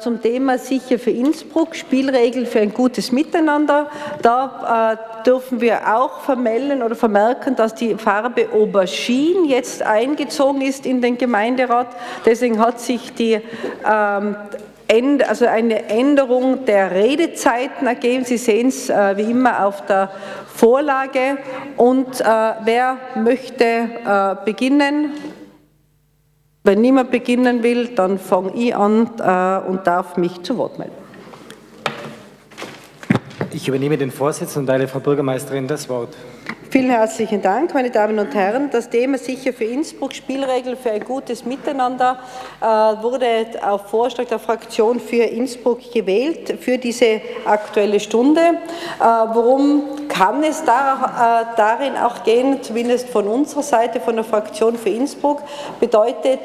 Zum Thema Sicher für Innsbruck, Spielregeln für ein gutes Miteinander. Da äh, dürfen wir auch vermelden oder vermerken, dass die Farbe Aubergine jetzt eingezogen ist in den Gemeinderat. Deswegen hat sich die ähm, also eine Änderung der Redezeiten ergeben. Sie sehen es äh, wie immer auf der Vorlage. Und äh, wer möchte äh, beginnen? Wenn niemand beginnen will, dann fange ich an äh, und darf mich zu Wort melden. Ich übernehme den Vorsitz und teile Frau Bürgermeisterin das Wort. Vielen herzlichen Dank, meine Damen und Herren. Das Thema Sicher für Innsbruck, Spielregeln für ein gutes Miteinander, äh, wurde auf Vorschlag der Fraktion für Innsbruck gewählt für diese aktuelle Stunde. Äh, worum kann es äh, darin auch gehen, zumindest von unserer Seite, von der Fraktion für Innsbruck, bedeutet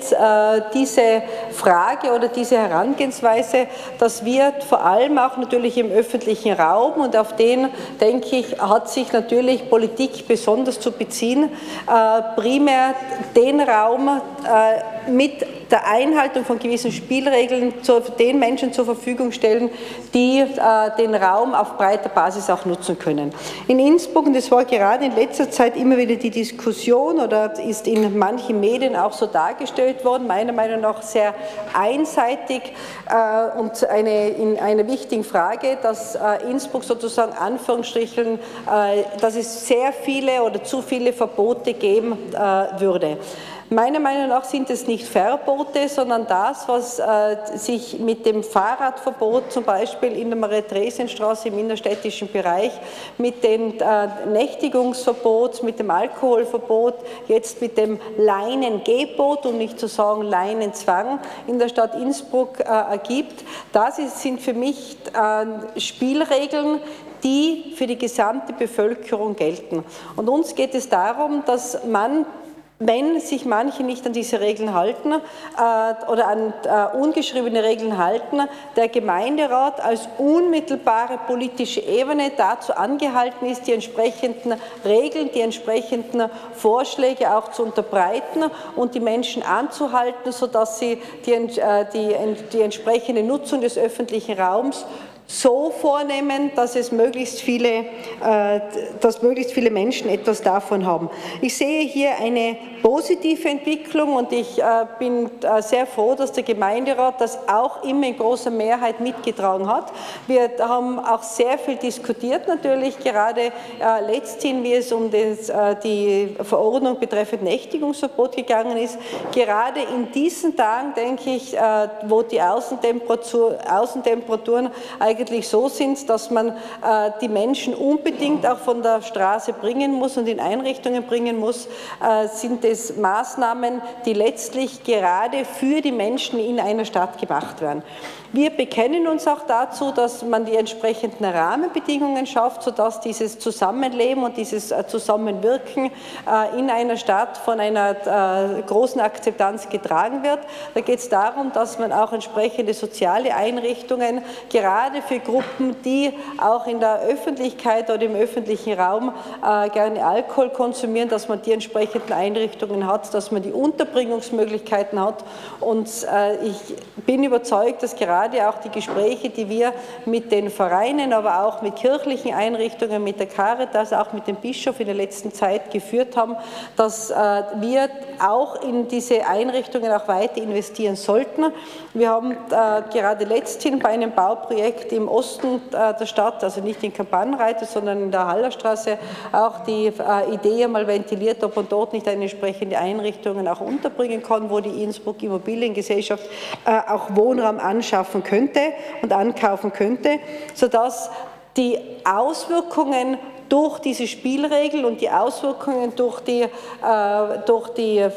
diese Frage oder diese Herangehensweise, dass wir vor allem auch natürlich im öffentlichen Raum und auf den, denke ich, hat sich natürlich Politik besonders zu beziehen, äh, primär den Raum äh, mit der Einhaltung von gewissen Spielregeln den Menschen zur Verfügung stellen, die äh, den Raum auf breiter Basis auch nutzen können. In Innsbruck, und das war gerade in letzter Zeit immer wieder die Diskussion oder ist in manchen Medien auch so dargestellt worden, meiner Meinung nach sehr einseitig und eine, in einer wichtigen Frage, dass Innsbruck sozusagen Anführungsstrichen, dass es sehr viele oder zu viele Verbote geben äh, würde. Meiner Meinung nach sind es nicht Verbote, sondern das, was äh, sich mit dem Fahrradverbot zum Beispiel in der Maria-Theresien-Straße im innerstädtischen Bereich, mit dem äh, Nächtigungsverbot, mit dem Alkoholverbot, jetzt mit dem Leinengebot, um nicht zu sagen Leinenzwang in der Stadt Innsbruck äh, ergibt, das ist, sind für mich äh, Spielregeln, die für die gesamte Bevölkerung gelten. Und uns geht es darum, dass man wenn sich manche nicht an diese Regeln halten äh, oder an äh, ungeschriebene Regeln halten, der Gemeinderat als unmittelbare politische Ebene dazu angehalten ist, die entsprechenden Regeln, die entsprechenden Vorschläge auch zu unterbreiten und die Menschen anzuhalten, sodass sie die, äh, die, die entsprechende Nutzung des öffentlichen Raums so vornehmen, dass es möglichst viele, äh, dass möglichst viele Menschen etwas davon haben. Ich sehe hier eine positive Entwicklung und ich äh, bin äh, sehr froh, dass der Gemeinderat das auch immer in großer Mehrheit mitgetragen hat. Wir haben auch sehr viel diskutiert natürlich, gerade letzthin, wie es um die Verordnung betreffend Nächtigungsverbot gegangen ist. Gerade in diesen Tagen, denke ich, wo die Außentemperatur, Außentemperaturen eigentlich eigentlich so sind, dass man äh, die Menschen unbedingt auch von der Straße bringen muss und in Einrichtungen bringen muss, äh, sind es Maßnahmen, die letztlich gerade für die Menschen in einer Stadt gemacht werden. Wir bekennen uns auch dazu, dass man die entsprechenden Rahmenbedingungen schafft, sodass dieses Zusammenleben und dieses äh, Zusammenwirken äh, in einer Stadt von einer äh, großen Akzeptanz getragen wird. Da geht es darum, dass man auch entsprechende soziale Einrichtungen gerade für Gruppen, die auch in der Öffentlichkeit oder im öffentlichen Raum gerne Alkohol konsumieren, dass man die entsprechenden Einrichtungen hat, dass man die Unterbringungsmöglichkeiten hat. Und ich bin überzeugt, dass gerade gerade auch die Gespräche, die wir mit den Vereinen, aber auch mit kirchlichen Einrichtungen, mit der Caritas, auch mit dem Bischof in der letzten Zeit geführt haben, dass äh, wir auch in diese Einrichtungen auch weiter investieren sollten. Wir haben äh, gerade letzthin bei einem Bauprojekt im Osten äh, der Stadt, also nicht in Kampanenreite, sondern in der Hallerstraße, auch die Idee einmal ventiliert, ob man dort nicht eine entsprechende Einrichtungen auch unterbringen kann, wo die Innsbruck Immobiliengesellschaft auch Wohnraum anschaffen anschaffen könnte und ankaufen könnte, sodass die Auswirkungen durch diese Spielregel und die Auswirkungen durch, die, äh, durch, die, äh,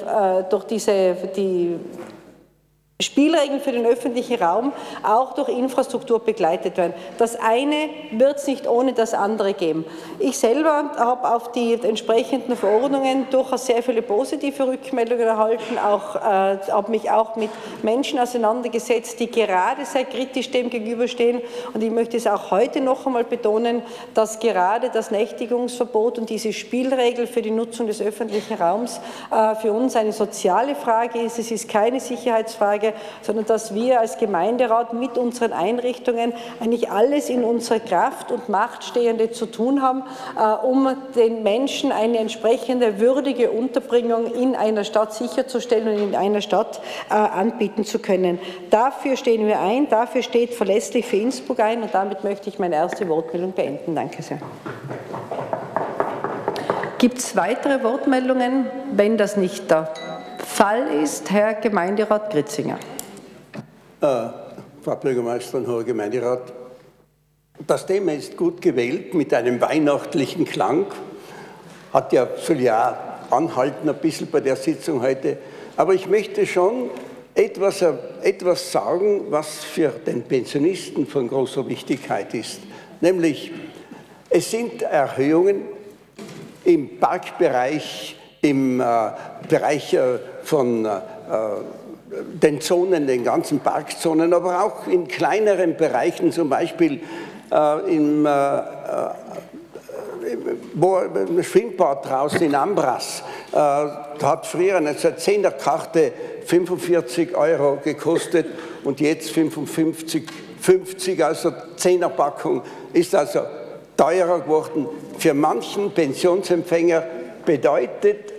durch diese, die Spielregeln für den öffentlichen Raum auch durch Infrastruktur begleitet werden. Das eine wird es nicht ohne das andere geben. Ich selber habe auf die entsprechenden Verordnungen durchaus sehr viele positive Rückmeldungen erhalten, auch, äh, habe mich auch mit Menschen auseinandergesetzt, die gerade sehr kritisch dem gegenüberstehen. Und ich möchte es auch heute noch einmal betonen, dass gerade das Nächtigungsverbot und diese Spielregel für die Nutzung des öffentlichen Raums äh, für uns eine soziale Frage ist. Es ist keine Sicherheitsfrage, sage, sondern dass wir als Gemeinderat mit unseren Einrichtungen eigentlich alles in unserer Kraft und Macht Stehende zu tun haben, äh, um den Menschen eine entsprechende würdige Unterbringung in einer Stadt sicherzustellen und in einer Stadt äh, anbieten zu können. Dafür stehen wir ein, dafür steht verlässlich für Innsbruck ein und damit möchte ich meine erste Wortmeldung beenden. Danke sehr. Gibt es weitere Wortmeldungen? Wenn das nicht der Fall ist, Herr Gemeinderat Gritzinger. Äh, Frau Bürgermeisterin, Herr Gemeinderat, das Thema ist gut gewählt mit einem weihnachtlichen Klang. Hat ja, soll ja anhalten ein bisschen bei der Sitzung heute. Aber ich möchte schon etwas, etwas sagen, was für den Pensionisten von großer Wichtigkeit ist. Nämlich, es sind Erhöhungen im Parkbereich, im äh, Bereich äh, von äh, den Zonen, den ganzen Parkzonen, aber auch in kleineren Bereichen, zum Beispiel äh, im, äh, äh wo, im Schwimmbad draußen in Ambras, äh, hat früher eine 10er Karte 45 Euro gekostet und jetzt 55, 50, also 10er Packung ist also teurer geworden. Für manchen Pensionsempfänger bedeutet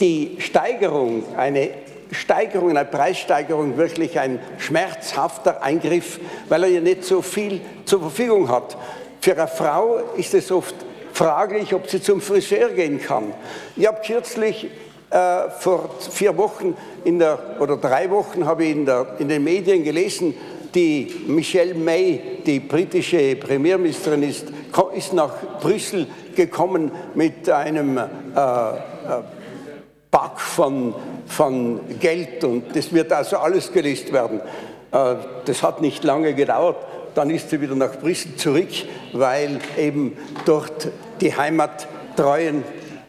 die Steigerung, eine Steigerung, eine Preissteigerung wirklich ein schmerzhafter Eingriff, weil er ja nicht so viel zur Verfügung hat. Für eine Frau ist es oft fraglich, ob sie zum Friseur gehen kann. Ich habe kürzlich äh, vor vier Wochen der, oder drei Wochen habe ich in, der, in den Medien gelesen, die Michelle May, die britische Premierministerin, ist, ist nach Brüssel gekommen mit einem äh, äh, Pack von, von Geld und das wird also alles gelist werden. Äh, das hat nicht lange gedauert. Dann ist sie wieder nach Brüssel zurück, weil eben dort die heimattreuen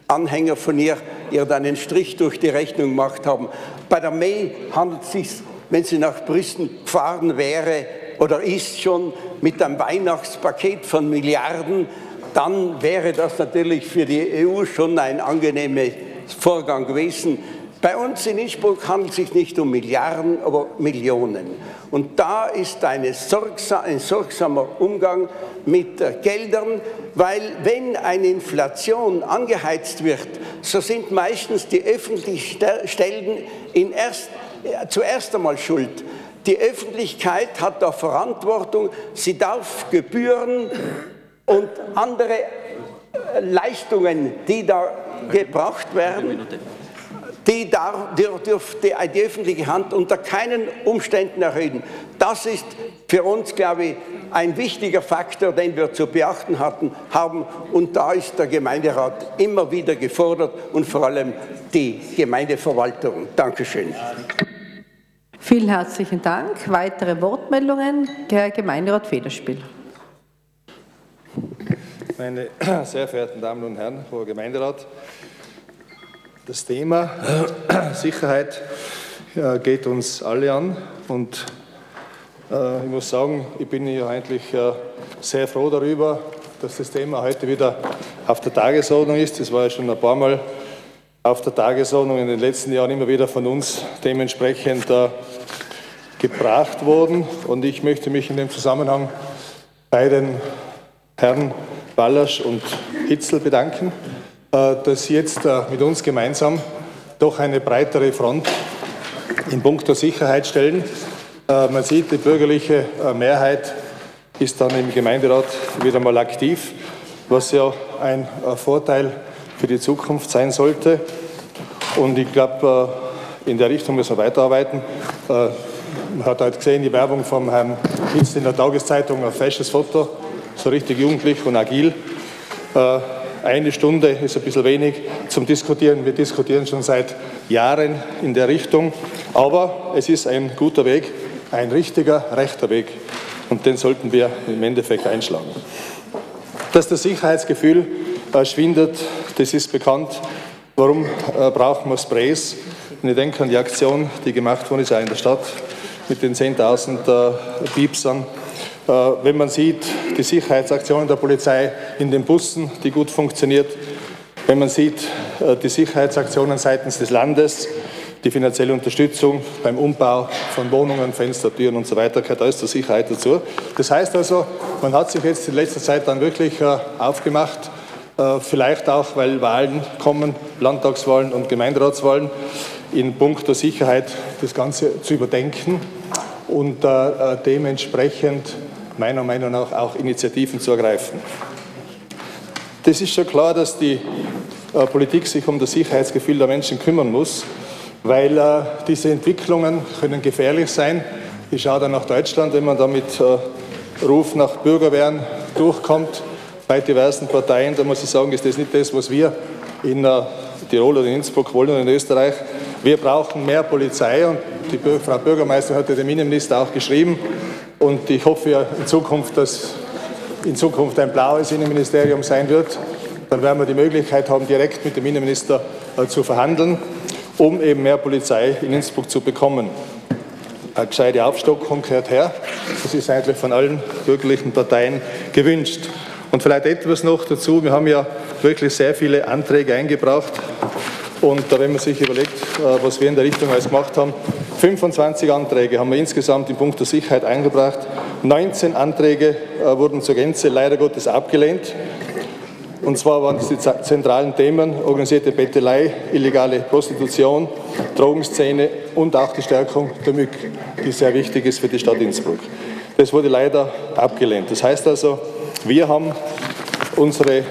Anhänger von ihr ihr dann einen Strich durch die Rechnung gemacht haben. Bei der May handelt es sich wenn sie nach Brüssel gefahren wäre oder ist schon mit einem Weihnachtspaket von Milliarden, dann wäre das natürlich für die EU schon ein angenehmer Vorgang gewesen. Bei uns in Innsbruck handelt es sich nicht um Milliarden, aber Millionen. Und da ist sorgsam, ein sorgsamer Umgang mit Geldern, weil wenn eine Inflation angeheizt wird, so sind meistens die öffentlichen Stellen in erster zuerst einmal schuld. Die Öffentlichkeit hat da Verantwortung. Sie darf Gebühren und andere äh, Leistungen, die da gebracht werden, die dürfte die, die öffentliche Hand unter keinen Umständen erhöhen. Das ist für uns, glaube ich, ein wichtiger Faktor, den wir zu beachten hatten, haben. Und da ist der Gemeinderat immer wieder gefordert und vor allem die Gemeindeverwaltung. Dankeschön. Vielen herzlichen Dank. Weitere Wortmeldungen? Herr Gemeinderat Federspiel. Meine sehr verehrten Damen und Herren, hoher Gemeinderat, das Thema Sicherheit geht uns alle an und äh, ich muss sagen, ich bin ja eigentlich äh, sehr froh darüber, dass das Thema heute wieder auf der Tagesordnung ist. Das war ja schon ein paar Mal auf der Tagesordnung in den letzten Jahren immer wieder von uns dementsprechend äh, gebracht worden. Und ich möchte mich in dem Zusammenhang bei den Herren Ballasch und Hitzel bedanken, äh, dass sie jetzt äh, mit uns gemeinsam doch eine breitere Front in puncto Sicherheit stellen. Äh, man sieht, die bürgerliche Mehrheit ist dann im Gemeinderat wieder mal aktiv, was ja ein Vorteil für die Zukunft sein sollte. Und ich glaube, in der Richtung müssen wir weiterarbeiten. Man hat heute gesehen, die Werbung vom Herrn Hitz in der Tageszeitung, ein fesches Foto, so richtig jugendlich und agil. Äh, eine Stunde ist ein bisschen wenig zum Diskutieren. Wir diskutieren schon seit Jahren in der Richtung. Aber es ist ein guter Weg, ein richtiger, rechter Weg. Und den sollten wir im Endeffekt einschlagen. Dass das Sicherheitsgefühl schwindet, das ist bekannt. Warum äh, brauchen wir Sprays? Und ich denke an die Aktion, die gemacht worden ist auch in der Stadt mit den 10.000 äh, Piepsern. Äh, wenn man sieht, die Sicherheitsaktionen der Polizei in den Bussen, die gut funktioniert, wenn man sieht, äh, die Sicherheitsaktionen seitens des Landes, die finanzielle Unterstützung beim Umbau von Wohnungen, Fenster, Türen und so weiter gehört alles zur Sicherheit dazu. Das heißt also, man hat sich jetzt in letzter Zeit dann wirklich äh, aufgemacht, vielleicht auch, weil Wahlen kommen, Landtagswahlen und Gemeinderatswahlen, in puncto Sicherheit das Ganze zu überdenken und dementsprechend meiner Meinung nach auch Initiativen zu ergreifen. Das ist schon klar, dass die Politik sich um das Sicherheitsgefühl der Menschen kümmern muss weil äh, diese Entwicklungen können gefährlich sein. Ich schaue dann nach Deutschland, wenn man da mit äh, Ruf nach Bürgerwehren durchkommt bei diversen Parteien, da muss ich sagen, ist das nicht das, was wir in äh, Tirol oder in Innsbruck wollen oder in Österreich. Wir brauchen mehr Polizei und die Frau Bürgermeisterin hat ja dem Innenminister auch geschrieben und ich hoffe ja in Zukunft, dass in Zukunft ein blaues Innenministerium sein wird. Dann werden wir die Möglichkeit haben, direkt mit dem Innenminister äh, zu verhandeln um eben mehr Polizei in Innsbruck zu bekommen. Eine gescheite Aufstockung gehört her. Das ist eigentlich von allen bürgerlichen Parteien gewünscht. Und vielleicht etwas noch dazu. Wir haben ja wirklich sehr viele Anträge eingebracht. Und wenn man sich überlegt, äh, was wir in der Richtung alles gemacht haben, 25 Anträge haben wir insgesamt im Punkt der Sicherheit eingebracht. 19 Anträge äh, wurden zur Gänze leider Gottes abgelehnt. Und zwar waren das die zentralen Themen organisierte Bettelei, illegale Prostitution, Drogenszene und auch die Stärkung der MÜG, die sehr wichtig ist für die Stadt Innsbruck. Das wurde leider abgelehnt. Das heißt also, wir haben unsere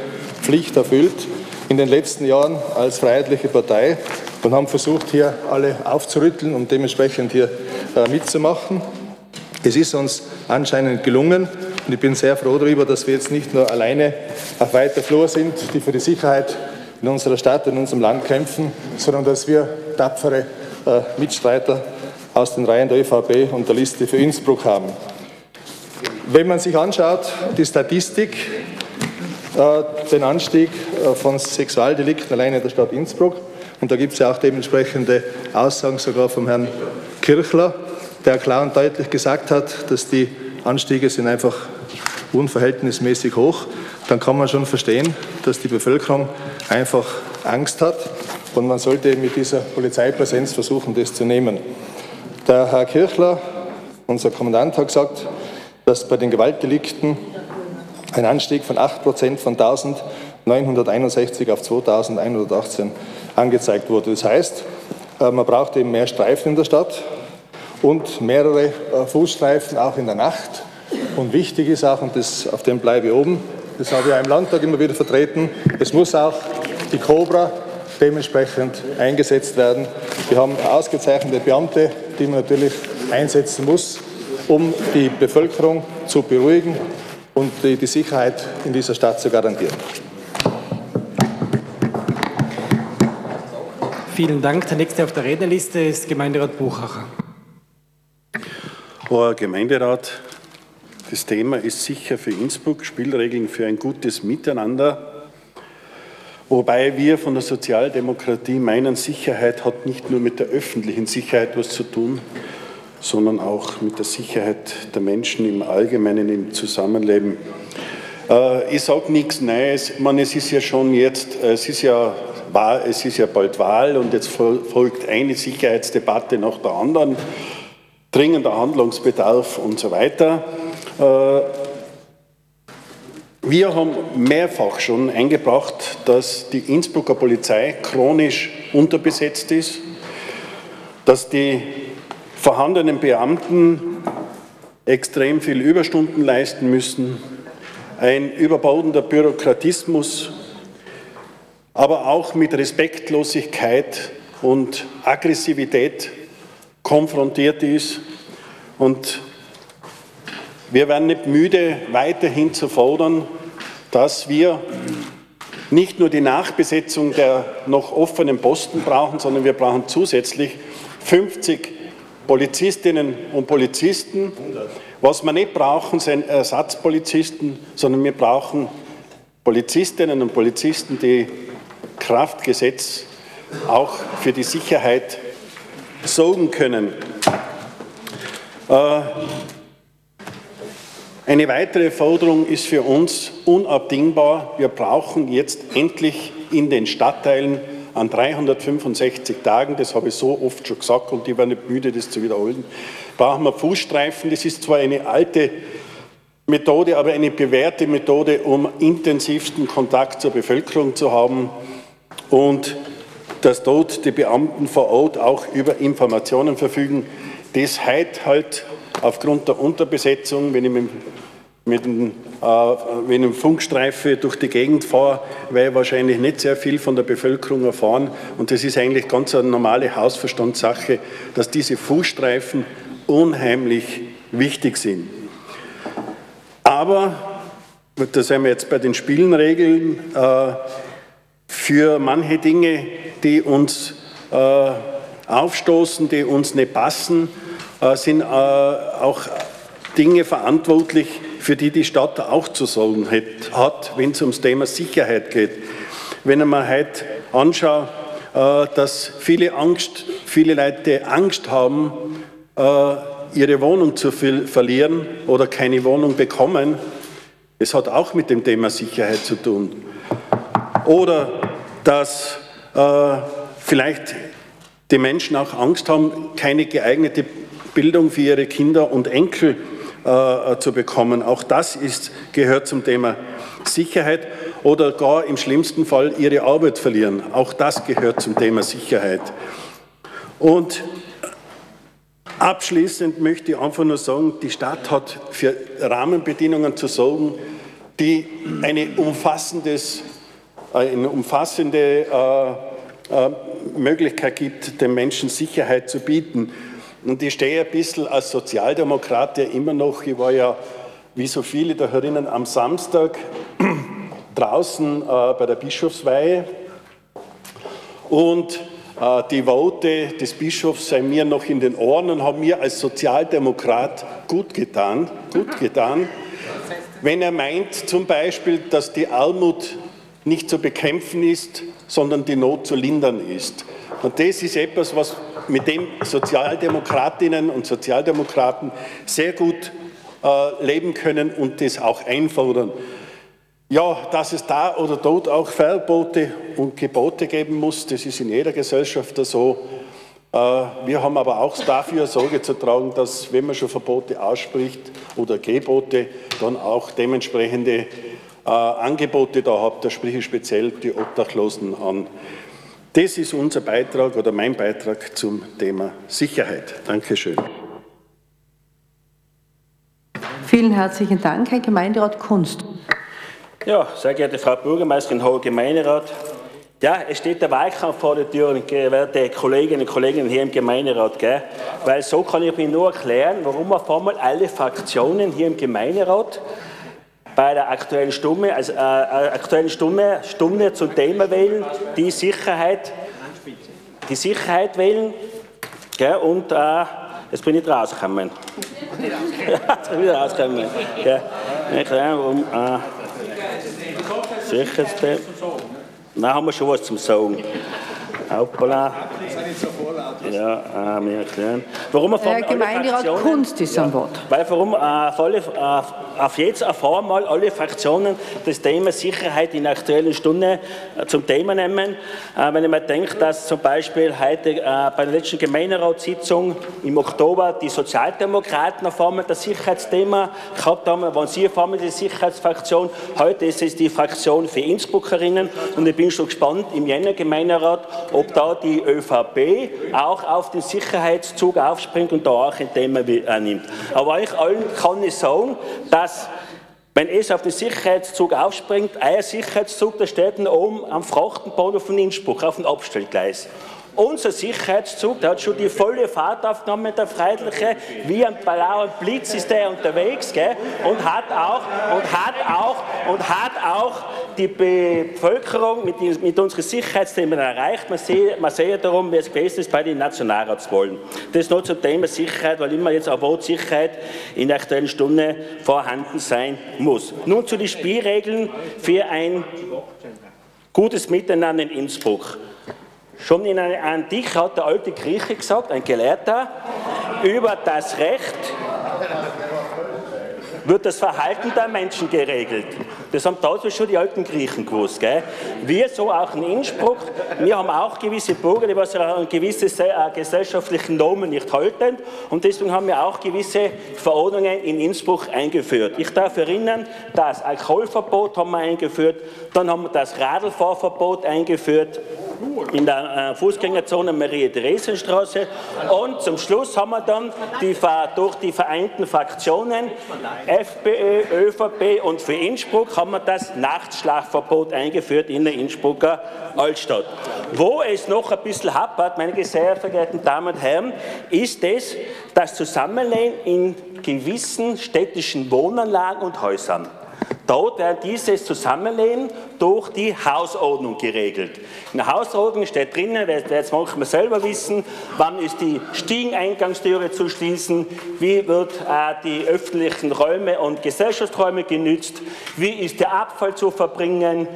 Pflicht erfüllt in den letzten Jahren als freiheitliche Partei und haben versucht, hier alle aufzurütteln und dementsprechend hier äh, mitzumachen. Es ist uns anscheinend gelungen. Und ich bin sehr froh darüber, dass wir jetzt nicht nur alleine auf weiter Flur sind, die für die Sicherheit in unserer Stadt, in unserem Land kämpfen, sondern dass wir tapfere äh, Mitstreiter aus den Reihen der ÖVP und der Liste für Innsbruck haben. Wenn man sich anschaut, die Statistik, den Anstieg äh, von Sexualdelikten allein in der Stadt Innsbruck, und da gibt es ja auch dementsprechende Aussagen sogar vom Herrn Kirchler, der klar und deutlich gesagt hat, dass die Anstiege sind einfach unverhältnismäßig hoch, dann kann man schon verstehen, dass die Bevölkerung einfach Angst hat und man sollte mit dieser Polizeipräsenz versuchen, das zu nehmen. Der Herr Kirchler, unser Kommandant, hat gesagt, dass bei den Gewaltdelikten ein Anstieg von 8 Prozent von 1961 auf 2118 angezeigt wurde. Das heißt, äh, man braucht eben mehr Streifen in der Stadt und mehrere äh, Fußstreifen auch in der Nacht. Und wichtig ist auch, und das, auf dem bleibe ich oben, das habe ich auch im Landtag immer wieder vertreten, es muss auch die Cobra dementsprechend eingesetzt werden. Wir haben ausgezeichnete Beamte, die man natürlich einsetzen muss, um die Bevölkerung zu beruhigen und die, die Sicherheit in dieser Stadt zu garantieren. Vielen Dank. Der nächste auf der Rednerliste ist Gemeinderat Buchacher. Herr Gemeinderat, das Thema ist sicher für Innsbruck Spielregeln für ein gutes Miteinander. Wobei wir von der Sozialdemokratie meinen, Sicherheit hat nicht nur mit der öffentlichen Sicherheit was zu tun, sondern auch mit der Sicherheit der Menschen im Allgemeinen im Zusammenleben. Äh, ich sage nichts Neues. Man, es ist ja schon jetzt, es ist ja, es ist ja bald Wahl und jetzt folgt eine Sicherheitsdebatte nach der anderen, dringender Handlungsbedarf und so weiter. Äh, wir haben mehrfach schon eingebracht, dass die Innsbrucker Polizei chronisch unterbesetzt ist, dass die vorhandenen Beamten extrem viel Überstunden leisten müssen, ein überbordender Bürokratismus, aber auch mit Respektlosigkeit und Aggressivität konfrontiert ist. Und wir werden nicht müde, weiterhin zu fordern, dass wir nicht nur die Nachbesetzung der noch offenen Posten brauchen, sondern wir brauchen zusätzlich 50 Polizistinnen und Polizisten. Was wir nicht brauchen, sind Ersatzpolizisten, sondern wir brauchen Polizistinnen und Polizisten, die Kraftgesetz auch für die Sicherheit sorgen können. Äh, eine weitere Forderung ist für uns unabdingbar. Wir brauchen jetzt endlich in den Stadtteilen an 365 Tagen, das habe ich so oft schon gesagt und ich war nicht müde, das zu wiederholen, brauchen wir Fußstreifen. Das ist zwar eine alte Methode, aber eine bewährte Methode, um intensivsten Kontakt zur Bevölkerung zu haben und dass dort die Beamten vor Ort auch über Informationen verfügen. Das heute halt aufgrund der Unterbesetzung, wenn ich mit, mit dem, äh, wenn ich Funkstreife durch die Gegend fahre, werde ich wahrscheinlich nicht sehr viel von der Bevölkerung erfahren. Und das ist eigentlich ganz eine normale Hausverstandssache, dass diese Fußstreifen unheimlich wichtig sind. Aber, da sind wir jetzt bei den Spielenregeln, äh, für manche Dinge, die uns äh, aufstoßen, die uns nicht passen, äh, sind auch Dinge verantwortlich, für die die Stadt auch zu sorgen hat, wenn es ums Thema Sicherheit geht. Wenn ich mir heute anschaue, äh, dass viele Angst, viele Leute Angst haben, ihre Wohnung zu verlieren oder keine Wohnung bekommen, das hat auch mit dem Thema Sicherheit zu tun. Oder dass vielleicht die Menschen auch Angst haben, keine geeignete Bildung für ihre Kinder und Enkel äh, zu bekommen. Auch das ist, gehört zum Thema Sicherheit oder gar im schlimmsten Fall ihre Arbeit verlieren. Auch das gehört zum Thema Sicherheit. Und abschließend möchte ich einfach nur sagen, die Stadt hat für Rahmenbedingungen zu sorgen, die eine, umfassendes, äh, eine umfassende äh, äh, Möglichkeit gibt, den Menschen Sicherheit zu bieten. Und ich stehe ein bisschen als Sozialdemokrat ja immer noch, ich war ja wie so viele da herinnen am Samstag draußen äh, bei der Bischofsweihe. Und äh, die Worte des Bischofs seien mir noch in den Ohren und haben mir als Sozialdemokrat gut getan, gut getan, wenn er meint zum Beispiel, dass die Armut nicht zu bekämpfen ist, sondern die Not zu lindern ist. Und das ist etwas, was mit dem Sozialdemokratinnen und Sozialdemokraten sehr gut äh, leben können und das auch einfordern. Ja, dass es da oder dort auch Verbote und Gebote geben muss, das ist in jeder Gesellschaft so. Äh, wir haben aber auch dafür Sorge zu tragen, dass, wenn man schon Verbote ausspricht oder Gebote, dann auch dementsprechende äh, Angebote da hat. Da spreche ich speziell die Obdachlosen an. Das ist unser Beitrag oder mein Beitrag zum Thema Sicherheit. Dankeschön. Vielen herzlichen Dank, Herr Gemeinderat Kunst. Ja, sehr geehrte Frau Bürgermeisterin, Hoher Gemeinderat. Ja, es steht der Wahlkampf vor der Tür, werte Kolleginnen und Kollegen hier im Gemeinderat. Gell? Weil so kann ich mir nur erklären, warum auf einmal alle Fraktionen hier im Gemeinderat bei der Aktuellen Stunde, also, äh, äh, Aktuellen Stunde, Stunde zum Thema wählen, die Sicherheit, die Sicherheit wählen. Gell, und äh, jetzt bin ich rausgekommen. jetzt bin ich rausgekommen. Gell. Ich, um, äh, Sicherheitsthema. Dann haben wir schon was zum Sagen. Hoppala. Ja, äh, wir erklären. Warum Herr Gemeinderat Kunst ist ja, am Wort. Weil warum äh, alle, äh, auf jetzt auf einmal alle Fraktionen das Thema Sicherheit in der aktuellen Stunde äh, zum Thema nehmen. Äh, wenn ich mir denke, dass zum Beispiel heute äh, bei der letzten Gemeinderatssitzung im Oktober die Sozialdemokraten auf einmal das Sicherheitsthema gehabt haben, waren sie auf einmal die Sicherheitsfraktion. Heute ist es die Fraktion für Innsbruckerinnen und ich bin schon gespannt im Jänner Gemeinderat, ob da die ÖVP auch auf den Sicherheitszug aufspringt und da auch ein Thema annimmt. Aber eigentlich allen kann ich sagen, dass wenn es auf den Sicherheitszug aufspringt, ein Sicherheitszug, der steht oben am Frachtenbahnhof von Innsbruck auf dem Abstellgleis. Unser Sicherheitszug, der hat schon die volle Fahrt aufgenommen, der Freundliche, wie ein blauer Blitz ist der unterwegs, gell? und hat auch, und hat auch, und hat auch die Bevölkerung mit, mit unseren Sicherheitsthemen erreicht. Man sieht, man sieht darum, wie es gewesen ist bei den Nationalratswahlen. Das nur zum Thema Sicherheit, weil immer jetzt Wort Sicherheit in der aktuellen Stunde vorhanden sein muss. Nun zu den Spielregeln für ein gutes Miteinander in Innsbruck. Schon in einer Antike hat der alte Grieche gesagt, ein Gelehrter, über das Recht, wird das Verhalten der Menschen geregelt. Das haben damals schon die alten Griechen gewusst. Gell? Wir so auch in Innsbruck, wir haben auch gewisse Bürger, die was an gewisse äh, gesellschaftlichen Normen nicht halten und deswegen haben wir auch gewisse Verordnungen in Innsbruck eingeführt. Ich darf erinnern, das Alkoholverbot haben wir eingeführt, dann haben wir das Radlfahrverbot eingeführt in der äh, Fußgängerzone Marie-Theresien-Straße und zum Schluss haben wir dann die, durch die vereinten Fraktionen FPÖ, ÖVP und für Innsbruck haben wir das Nachtschlafverbot eingeführt in der Innsbrucker Altstadt. Wo es noch ein bisschen happert, meine sehr verehrten Damen und Herren, ist es das Zusammenleben in gewissen städtischen Wohnanlagen und Häusern. Dort wird dieses Zusammenleben durch die Hausordnung geregelt. In der Hausordnung steht drinnen, wer jetzt manchmal selber wissen, wann ist die Stiegeneingangstüre zu schließen, wie wird äh, die öffentlichen Räume und Gesellschaftsräume genützt, wie ist der Abfall zu verbringen,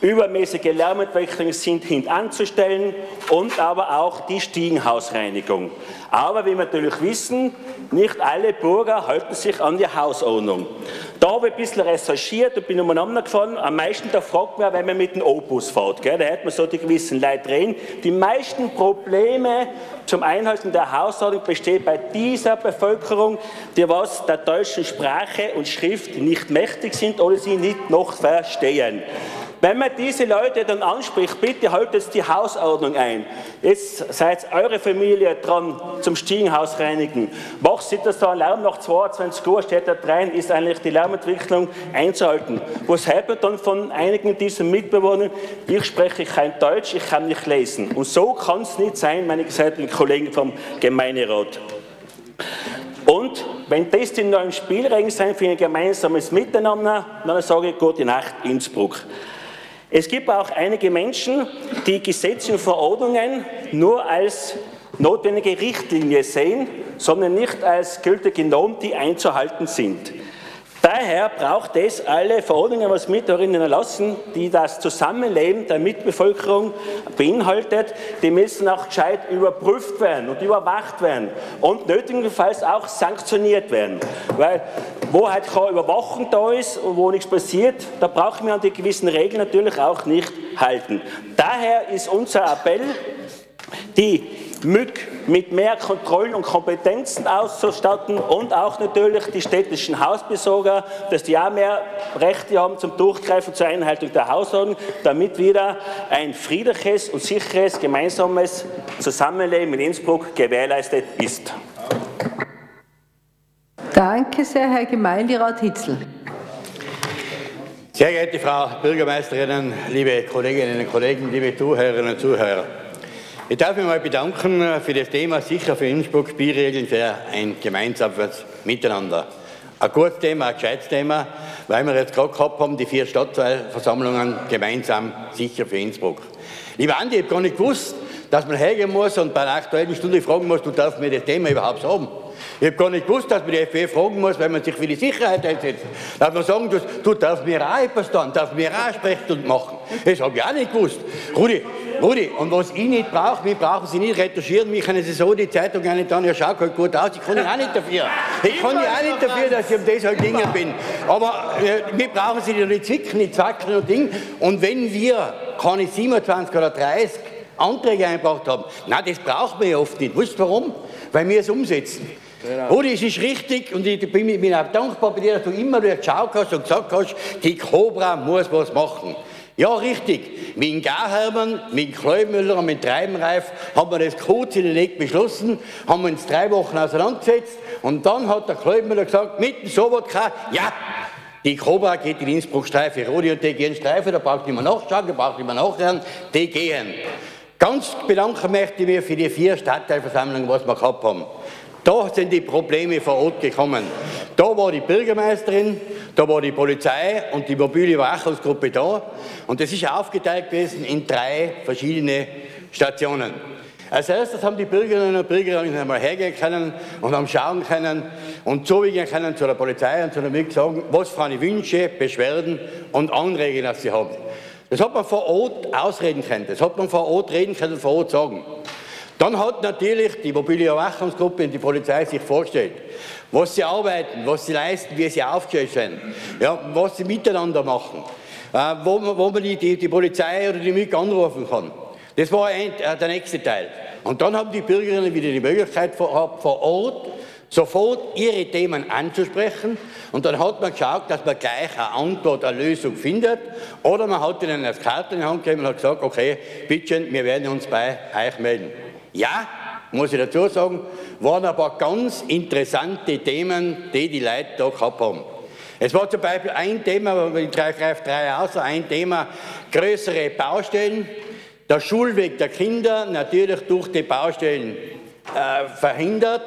übermäßige Lärmentwicklungen sind hintanzustellen und aber auch die Stiegenhausreinigung. Aber wie wir natürlich wissen, nicht alle Bürger halten sich an die Hausordnung. Da habe ich ein bisschen recherchiert und bin umeinander gefahren. Am meisten da fragt man, wenn man mit dem Opus fährt. Gell? Da hat man so die gewissen Leute drehen. Die meisten Probleme zum Einhalten der Hausordnung bestehen bei dieser Bevölkerung, die was der deutschen Sprache und Schrift nicht mächtig sind oder sie nicht noch verstehen. Wenn man diese Leute dann anspricht, bitte haltet die Hausordnung ein. Jetzt seid eure Familie dran zum Stiegenhaus reinigen. Macht sie das da Lärm nach 22 Uhr, steht da rein, ist eigentlich die Lärmentwicklung einzuhalten. Was haltet dann von einigen dieser Mitbewohnern? Ich spreche kein Deutsch, ich kann nicht lesen. Und so kann es nicht sein, meine gesetzlichen Kollegen vom Gemeinderat. Und wenn das die neuen Spielregeln sind für ein gemeinsames Miteinander, dann sage ich gute Nacht Innsbruck. Es gibt auch einige Menschen, die Gesetze und Verordnungen nur als notwendige Richtlinie sehen, sondern nicht als gültige Norm, die einzuhalten sind. Daher braucht es alle Verordnungen, was mit darin erlassen, die das Zusammenleben der Mitbevölkerung beinhaltet, die müssen auch gescheit überprüft werden und überwacht werden und nötigenfalls auch sanktioniert werden. Weil wo halt keine Überwachung da ist und wo nichts passiert, da brauchen wir an die gewissen Regeln natürlich auch nicht halten. Daher ist unser Appell, die MÜG mit mehr Kontrollen und Kompetenzen auszustatten und auch natürlich die städtischen Hausbesorger, dass die auch mehr Rechte haben zum Durchgreifen zur Einhaltung der Hausordnung, damit wieder ein friedliches und sicheres gemeinsames Zusammenleben in Innsbruck gewährleistet ist. Danke sehr, Herr Gemeinderat Hitzel. Sehr geehrte Frau Bürgermeisterin, liebe Kolleginnen und Kollegen, liebe Zuhörerinnen und Zuhörer. Ich darf mich mal bedanken für das Thema Sicher für Innsbruck, Spielregeln für ein gemeinsames Miteinander. Ein gutes Thema, ein gescheites Thema, weil wir jetzt gerade gehabt haben, die vier Stadtversammlungen gemeinsam sicher für Innsbruck. Lieber Andi, ich habe gar nicht gewusst, dass man hergehen muss und bei einer aktuellen Stunde fragen muss, du darfst mir das Thema überhaupt haben. Ich habe gar nicht gewusst, dass man die FPÖ fragen muss, wenn man sich für die Sicherheit einsetzt. Darf man sagen, du, du darfst mir auch etwas tun, darfst mir auch Sprechstunden machen. Das habe ich auch nicht gewusst. Rudi, Rudi, und was ich nicht brauche, wir brauchen Sie nicht retuschieren, mich können Sie so die Zeitung auch nicht tun, ja schaut halt gut aus, ich kann ja auch nicht dafür. Ich kann ja auch nicht dafür, dass ich um das halt Dinge bin. Aber äh, wir brauchen Sie nicht zwicken, nicht zackeln und Ding. Und wenn wir keine 27 oder 30 Anträge eingebracht haben, nein, das braucht man ja oft nicht. Wisst ihr warum? Weil wir es umsetzen. Genau. Rudi, es ist richtig und ich bin, bin auch dankbar bei dir, dass du immer wieder geschaut hast und gesagt hast, die Cobra muss was machen. Ja, richtig. Mit dem Garhermann, mit dem Kleumüller und mit dem Treibenreif haben wir das kurz in den Eck beschlossen, haben uns drei Wochen auseinandergesetzt und dann hat der Kleumüller gesagt, mit dem Sobotka, ja, die Cobra geht in Innsbruck Streife. Rudi und die gehen Streife, da braucht mehr nachschauen, da braucht mehr nachhören, die gehen. Ganz bedanken möchte ich mich für die vier Stadtteilversammlungen, was wir gehabt haben. Da sind die Probleme vor Ort gekommen. Da war die Bürgermeisterin, da war die Polizei und die mobile Überwachungsgruppe da. Und das ist aufgeteilt gewesen in drei verschiedene Stationen. Als erstes haben die Bürgerinnen und Bürger einmal hergehen können und haben schauen können und zugehen können zu der Polizei und zu der MIG sagen, was für eine Wünsche, Beschwerden und Anregungen sie haben. Das hat man vor Ort ausreden können, das hat man vor Ort reden können, vor Ort sagen. Dann hat natürlich die mobile Überwachungsgruppe und die Polizei sich vorgestellt, was sie arbeiten, was sie leisten, wie sie aufgestellt sind, ja, was sie miteinander machen, äh, wo, wo man die, die, die, Polizei oder die MIG anrufen kann. Das war ein, äh, der nächste Teil. Und dann haben die Bürgerinnen wieder die Möglichkeit vor, vor Ort sofort ihre Themen anzusprechen und dann hat man geschaut, dass man gleich eine Antwort, eine Lösung findet oder man hat ihnen eine Karte in die Hand gegeben und hat gesagt, okay, bitte, wir werden uns bei euch melden. Ja, muss ich dazu sagen, waren aber ganz interessante Themen, die die Leute da gehabt haben. Es war zum Beispiel ein Thema, ich greife drei aus, ein Thema größere Baustellen, der Schulweg der Kinder natürlich durch die Baustellen äh, verhindert,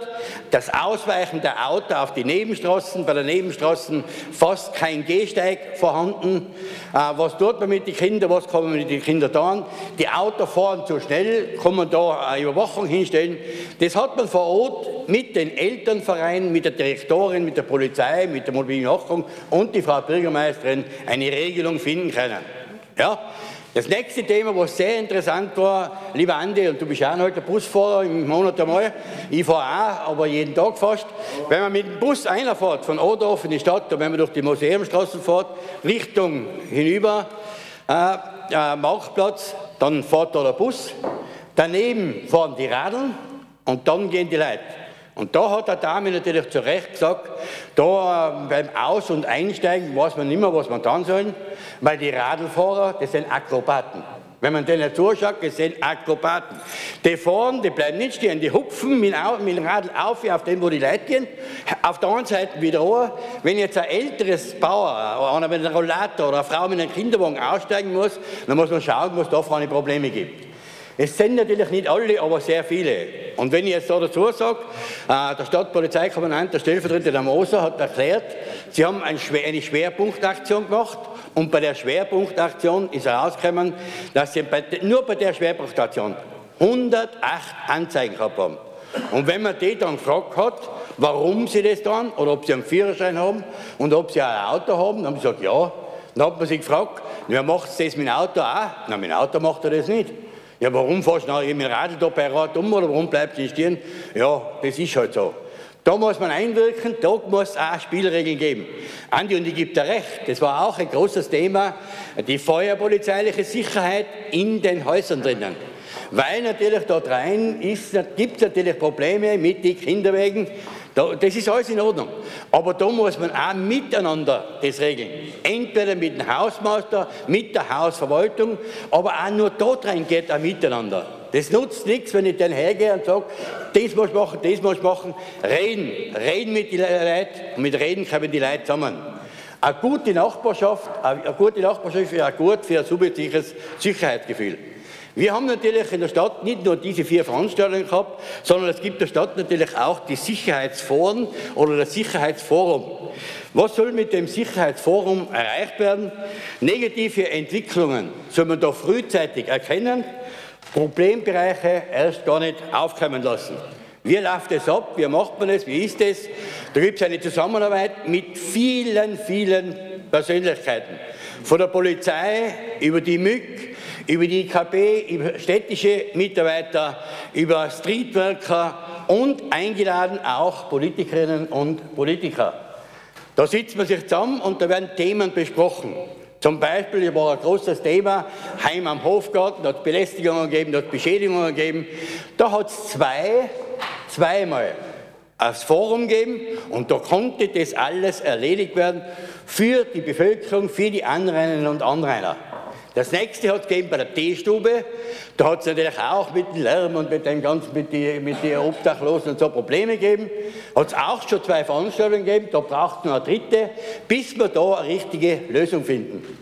das Ausweichen der Autos auf die Nebenstraßen, bei den Nebenstraßen fast kein Gehsteig vorhanden. Äh, was tut man mit den Kindern, was kann man mit den Kindern tun? Die Autos fahren zu schnell, kann man da eine Überwachung hinstellen. Das hat man vor Ort mit den Elternvereinen, mit der Direktorin, mit der Polizei, mit der mobilen Überwachung und die Frau Bürgermeisterin eine Regelung finden können. Ja? Das nächste Thema, was sehr interessant war, lieber Andi, und du bist auch heute Busfahrer im Monat einmal, ich fahre auch, aber jeden Tag fast. Wenn man mit dem Bus einfährt von Odorf in die Stadt, und wenn man durch die Museumstraßen fährt, Richtung hinüber, äh, äh, Marktplatz, dann fährt da der Bus, daneben fahren die Radeln und dann gehen die Leute. Und da hat der Dame natürlich zu Recht gesagt, da äh, beim Aus- und Einsteigen weiß man nicht mehr, was man tun soll, weil die Radlfahrer, das sind Akrobaten. Wenn man denen zuschaut, das sind Akrobaten. Die fahren, die bleiben nicht stehen, die hupfen mit, dem Radl auf, auf dem, wo die Leute gehen. Auf der anderen Seite wieder an. Wenn jetzt ein älteres Bauer, einer mit einem Rollator oder eine Frau mit einem Kinderwagen aussteigen muss, dann muss man schauen, was da eine Probleme gibt. Es sind natürlich nicht alle, aber sehr viele. Und wenn ich jetzt da dazu sage, äh, der Stadtpolizeikommandant, der Stellvertreter der Moser, hat erklärt, sie haben eine Schwerpunktaktion gemacht und bei der Schwerpunktaktion ist herausgekommen, dass sie nur bei der Schwerpunktaktion 108 Anzeigen gehabt haben. Und wenn man die dann gefragt hat, warum sie das tun oder ob sie einen Führerschein haben und ob sie ein Auto haben, dann haben sie gesagt, ja. Dann hat man sich gefragt, wer macht das mit dem Auto auch? Na, mit dem Auto macht er das nicht. Ja, warum fährst du dem Radl da bei Rad um oder warum bleibst du stehen? Ja, das ist halt so. Da muss man einwirken, da muss es auch Spielregeln geben. Andi, und ich gebe dir recht, das war auch ein großes Thema, die feuerpolizeiliche Sicherheit in den Häusern drinnen. Weil natürlich dort rein gibt es natürlich Probleme mit den Kinderwegen, das ist alles in Ordnung. Aber da muss man auch miteinander das regeln. Entweder mit dem Hausmeister, mit der Hausverwaltung, aber auch nur dort rein geht ein Miteinander. Das nutzt nichts, wenn ich dann hergehe und sage, das muss ich machen, das muss ich machen. Reden, reden mit den Leuten und mit Reden kommen die Leute zusammen. Eine gute Nachbarschaft, eine gute Nachbarschaft ist auch gut für ein subjektives Sicherheitsgefühl. Wir haben natürlich in der Stadt nicht nur diese vier Veranstaltungen gehabt, sondern es gibt der Stadt natürlich auch die Sicherheitsforen oder das Sicherheitsforum. Was soll mit dem Sicherheitsforum erreicht werden? Negative Entwicklungen soll man da frühzeitig erkennen, Problembereiche erst gar nicht aufkommen lassen. Wie läuft es ab? Wie macht man es? Wie ist es? Da gibt es eine Zusammenarbeit mit vielen, vielen Persönlichkeiten. Von der Polizei über die MÜG, über die IKB, über städtische Mitarbeiter, über Streetworker und eingeladen auch Politikerinnen und Politiker. Da sitzt man sich zusammen und da werden Themen besprochen. Zum Beispiel, hier war ein großes Thema, Heim am Hofgarten, da hat es Belästigungen gegeben, da hat es Beschädigungen gegeben. Da hat es zwei, zweimal aufs Forum geben und da konnte das alles erledigt werden für die Bevölkerung, für die Anrainerinnen und Anrainer. Das nächste hat es gegeben bei der Teestube. Da hat es natürlich auch mit dem Lärm und mit den ganzen, mit den mit Obdachlosen und so Probleme gegeben. Hat es auch schon zwei Veranstaltungen gegeben, da braucht man eine dritte, bis wir da eine richtige Lösung finden.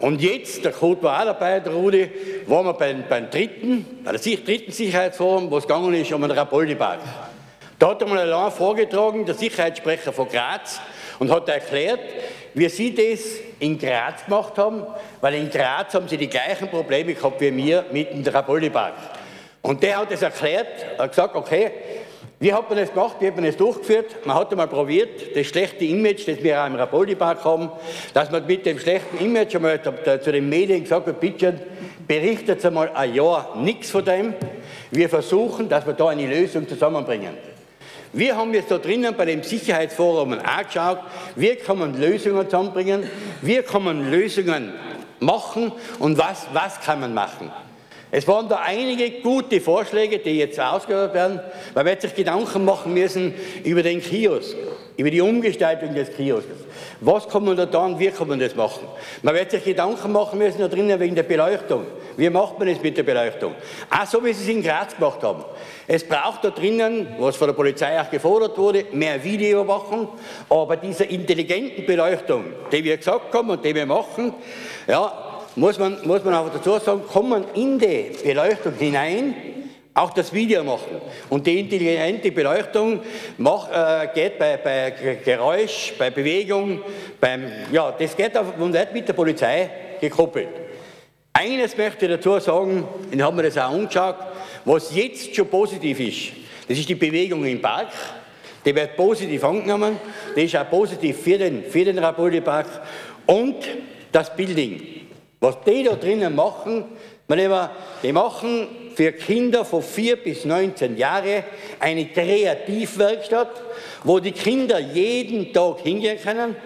Und jetzt, der Code war auch dabei, der Rudi, waren wir beim, beim dritten, bei der dritten Sicherheitsforum, wo es gegangen ist um den Rapoldi-Park. Da hat einmal allein vorgetragen, der Sicherheitssprecher von Graz, und hat erklärt, wie sie das in Graz gemacht haben, weil in Graz haben sie die gleichen Probleme gehabt wie wir mit dem Rapoldi-Park. Und der hat das erklärt, hat gesagt, okay, wie hat man das gemacht, wie hat man das durchgeführt? Man hat einmal probiert, das schlechte Image, das wir auch im Rapoldi-Park haben, dass man mit dem schlechten Image einmal zu den Medien gesagt hat, bitte berichtet einmal ein Jahr nichts von dem. Wir versuchen, dass wir da eine Lösung zusammenbringen. Wir haben jetzt da drinnen bei dem Sicherheitsforum angeschaut, wir können Lösungen zusammenbringen, wir können Lösungen machen und was, was kann man machen. Es waren da einige gute Vorschläge, die jetzt ausgehört werden. Man wird sich Gedanken machen müssen über den Kiosk, über die Umgestaltung des Kiosks. Was kann man da tun, wie kann man das machen? Man wird sich Gedanken machen müssen da drinnen wegen der Beleuchtung. Wie macht man es mit der Beleuchtung? Auch so, wie sie es in Graz gemacht haben. Es braucht da drinnen, was von der Polizei auch gefordert wurde, mehr Videoüberwachung, aber dieser intelligenten Beleuchtung, die wir gesagt haben und die wir machen, ja, muss man, muss man auch dazu sagen, man in die Beleuchtung hinein auch das Video machen. Und die intelligente Beleuchtung macht, äh, geht bei, bei, Geräusch, bei Bewegung, beim, ja, das geht auf, und wird mit der Polizei gekoppelt. Eines möchte ich dazu sagen, ich habe mir das auch angeschaut, was jetzt schon positiv ist, das ist die Bewegung im Park. Die wird positiv angenommen, die ist auch positiv für den, für den Rapoldi-Park und das Building. Was die da drinnen machen, mein Lieber, die machen für Kinder von 4 bis 19 Jahre eine Kreativwerkstatt, wo die Kinder jeden Tag hingehen können,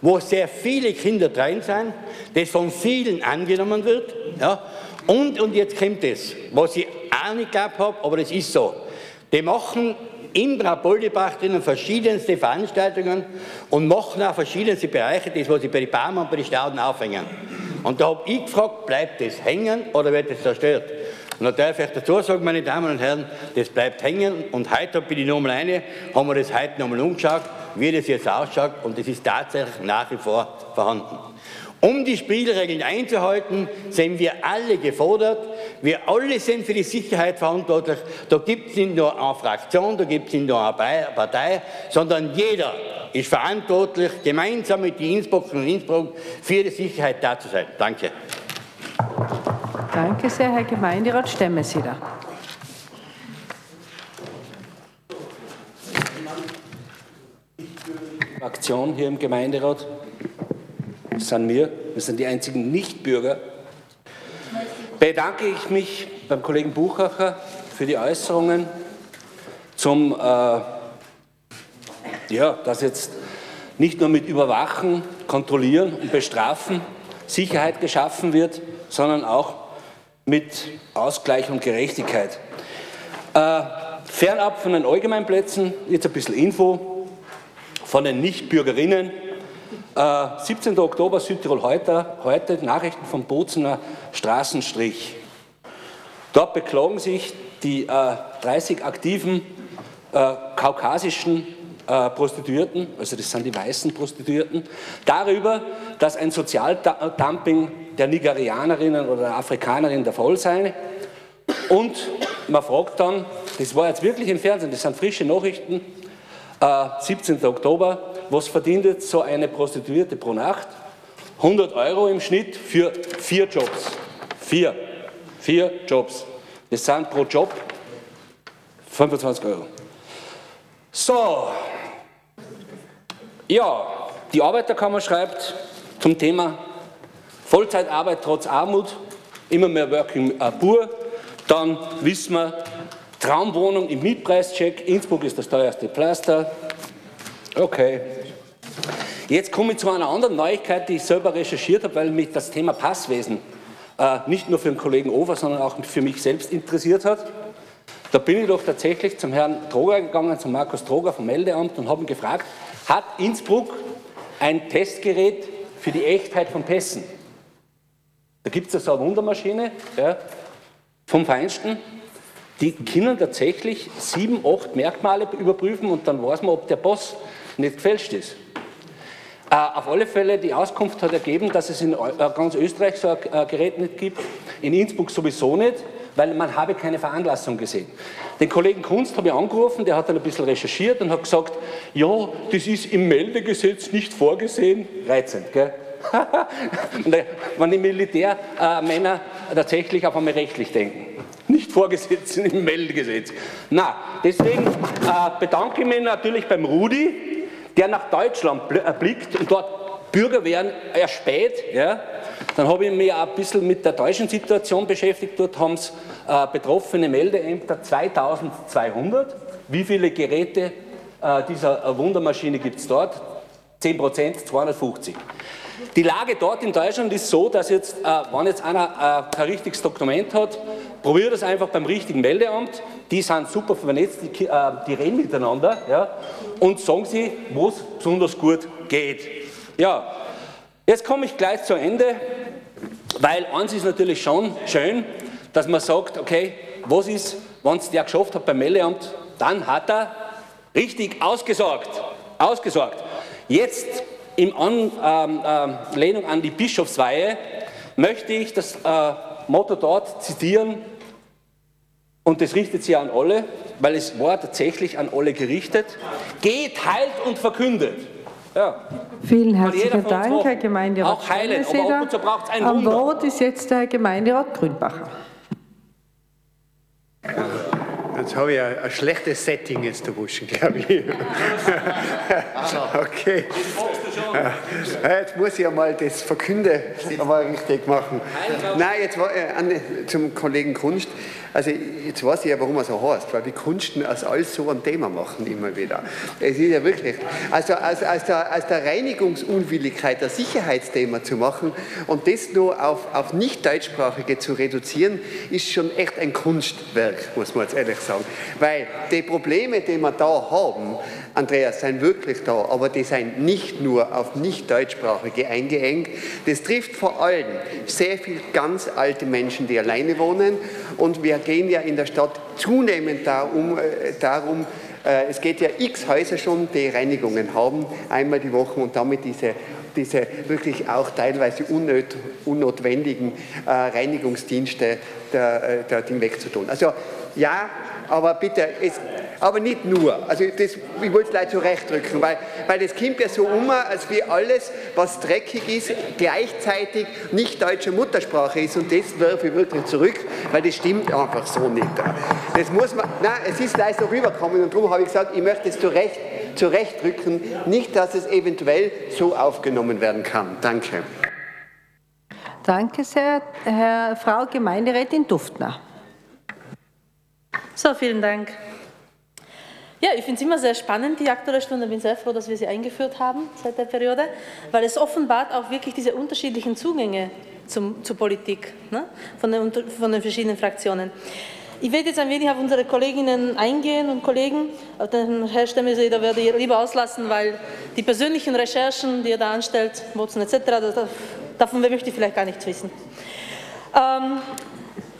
wo sehr viele Kinder drin sind, das von vielen angenommen wird. Ja. Und, und jetzt kommt es, was ich auch nicht geglaubt habe, aber das ist so. Die machen im Brauboldebach drinnen verschiedenste Veranstaltungen und machen auch verschiedenste Bereiche, das, was sie bei den Barmen und bei den Stauden aufhängen. Und da habe ich gefragt, bleibt das hängen oder wird das zerstört? Und da darf ich dazu sagen, meine Damen und Herren, das bleibt hängen. Und heute bin ich nochmal eine, haben wir das heute nochmal umgeschaut, wie das jetzt ausschaut. Und das ist tatsächlich nach wie vor vorhanden. Um die Spielregeln einzuhalten, sind wir alle gefordert. Wir alle sind für die Sicherheit verantwortlich. Da gibt es nicht nur eine Fraktion, da gibt es nicht nur eine Partei, sondern jeder ist verantwortlich, gemeinsam mit den Innsbruck und Innsbruck für die Sicherheit da zu sein. Danke. Danke sehr, Herr Gemeinderat Stemmesieder. Aktion hier im Gemeinderat das sind wir, wir sind die einzigen Nichtbürger. Bedanke ich mich beim Kollegen Buchacher für die Äußerungen zum, äh, ja, dass jetzt nicht nur mit Überwachen, Kontrollieren und Bestrafen Sicherheit geschaffen wird, sondern auch mit Ausgleich und Gerechtigkeit. Äh, fernab von den Allgemeinplätzen, jetzt ein bisschen Info von den Nichtbürgerinnen. 17. Äh, Oktober, Südtirol heute, heute Nachrichten vom Bozener Straßenstrich. Dort beklagen sich die äh, 30 aktiven äh, kaukasischen äh, Prostituierten, also das sind die weißen Prostituierten, darüber, dass ein Sozialdumping der Nigerianerinnen oder der Afrikanerinnen der Fall sei. Und man fragt dann, das war jetzt wirklich im Fernsehen, das sind frische Nachrichten, 17. Äh, Oktober, was verdient jetzt so eine Prostituierte pro Nacht? 100 Euro im Schnitt für vier Jobs. Vier. Vier Jobs. Das sind pro Job 25 Euro. So. Ja, die Arbeiterkammer schreibt zum Thema Vollzeitarbeit trotz Armut, immer mehr Working Poor. Dann wissen wir, Traumwohnung im Mietpreischeck, Innsbruck ist das teuerste Pflaster. Okay. Jetzt komme ich zu einer anderen Neuigkeit, die ich selber recherchiert habe, weil mich das Thema Passwesen äh, nicht nur für den Kollegen Over, sondern auch für mich selbst interessiert hat. Da bin ich doch tatsächlich zum Herrn Droger gegangen, zum Markus Droger vom Meldeamt und habe ihn gefragt, hat Innsbruck ein Testgerät für die Echtheit von Pässen? Da gibt es ja so eine Wundermaschine ja, vom Feinsten. Die können tatsächlich sieben, acht Merkmale überprüfen und dann weiß man, ob der Pass nicht gefälscht ist. Äh, auf alle Fälle, die Auskunft hat ergeben, dass es in äh, ganz Österreich so ein äh, Gerät nicht gibt, in Innsbruck sowieso nicht, weil man habe keine Veranlassung gesehen. Den Kollegen Kunst habe ich angerufen, der hat dann ein bisschen recherchiert und hat gesagt, ja, das ist im Meldegesetz nicht vorgesehen. Reizend, gell? wenn die Militärmänner tatsächlich auf einmal rechtlich denken. Nicht vorgesehen im Meldegesetz. Na, deswegen bedanke ich mich natürlich beim Rudi, der nach Deutschland äh, blickt und dort Bürger werden erspäht. Ja. Dann habe ich mich auch ein bisschen mit der deutschen Situation beschäftigt. Dort haben es äh, betroffene Meldeämter 2200. Wie viele Geräte äh, dieser äh, Wundermaschine gibt es dort? 10 Prozent, 250. Die Lage dort in Deutschland ist so, dass jetzt, äh, wenn jetzt einer äh, kein richtiges Dokument hat, probiert es einfach beim richtigen Meldeamt. Die sind super vernetzt, die, äh, die reden miteinander ja, und sagen sie, wo es besonders gut geht. Ja, jetzt komme ich gleich zu Ende, weil eins ist natürlich schon schön, dass man sagt, okay, was ist, wenn es der geschafft hat beim Meldeamt, dann hat er richtig ausgesorgt. Ausgesorgt. Jetzt in Anlehnung an die Bischofsweihe möchte ich das äh, Motto dort zitieren, und das richtet sich an alle, weil es war tatsächlich an alle gerichtet. Geht, heilt und verkündet. Ja. Vielen herzlichen Dank, Herr Gemeinderat. Auch heilen, aber ab braucht es ein Am Wunder. Wort ist jetzt der Gemeinderat Grünbacher. Jetzt habe ich ein, ein schlechtes Setting jetzt erwischen, glaube ich. okay. Jetzt muss ich einmal das Verkünde einmal richtig machen. Nein, jetzt war, äh, zum Kollegen Kunst. Also jetzt weiß ich ja, warum er so heißt, weil die Kunsten aus alles so ein Thema machen immer wieder. Es ist ja wirklich, also aus, aus, der, aus der Reinigungsunwilligkeit der Sicherheitsthema zu machen und das nur auf, auf nicht-deutschsprachige zu reduzieren, ist schon echt ein Kunstwerk, muss man jetzt ehrlich sagen. Weil die Probleme, die wir da haben, Andreas, sind wirklich da, aber die sind nicht nur auf nicht-deutschsprachige eingeengt. Das trifft vor allem sehr viele ganz alte Menschen, die alleine wohnen und wir gehen ja in der Stadt zunehmend darum, äh, darum äh, es geht ja x Häuser schon, die Reinigungen haben, einmal die Woche und damit diese diese wirklich auch teilweise unnöt, unnotwendigen äh, Reinigungsdienste der, äh, der Ding wegzutun. Also ja, aber bitte, es, aber nicht nur. Also das, ich wollte es gleich zurechtrücken, weil, weil das kommt ja so um, als wie alles, was dreckig ist, gleichzeitig nicht deutsche Muttersprache ist und das werfe ich wirklich zurück, weil das stimmt einfach so nicht. Das muss man, nein, es ist gleich so rübergekommen und darum habe ich gesagt, ich möchte es zurecht, zurechtrücken, nicht, dass es eventuell so aufgenommen werden kann. Danke. Danke sehr, Herr, Frau Gemeinderätin Duftner. So, vielen Dank. Ja, ich finde es immer sehr spannend, die Aktuelle Stunde. Ich bin sehr froh, dass wir sie eingeführt haben seit der Periode, weil es offenbart auch wirklich diese unterschiedlichen Zugänge zum, zur Politik ne, von, den, von den verschiedenen Fraktionen. Ich werde jetzt ein wenig auf unsere Kolleginnen eingehen und Kollegen. Den Herr Stemmeseder werde ich lieber auslassen, weil die persönlichen Recherchen, die er da anstellt, Wotzen etc., davon möchte ich vielleicht gar nichts wissen. Ähm,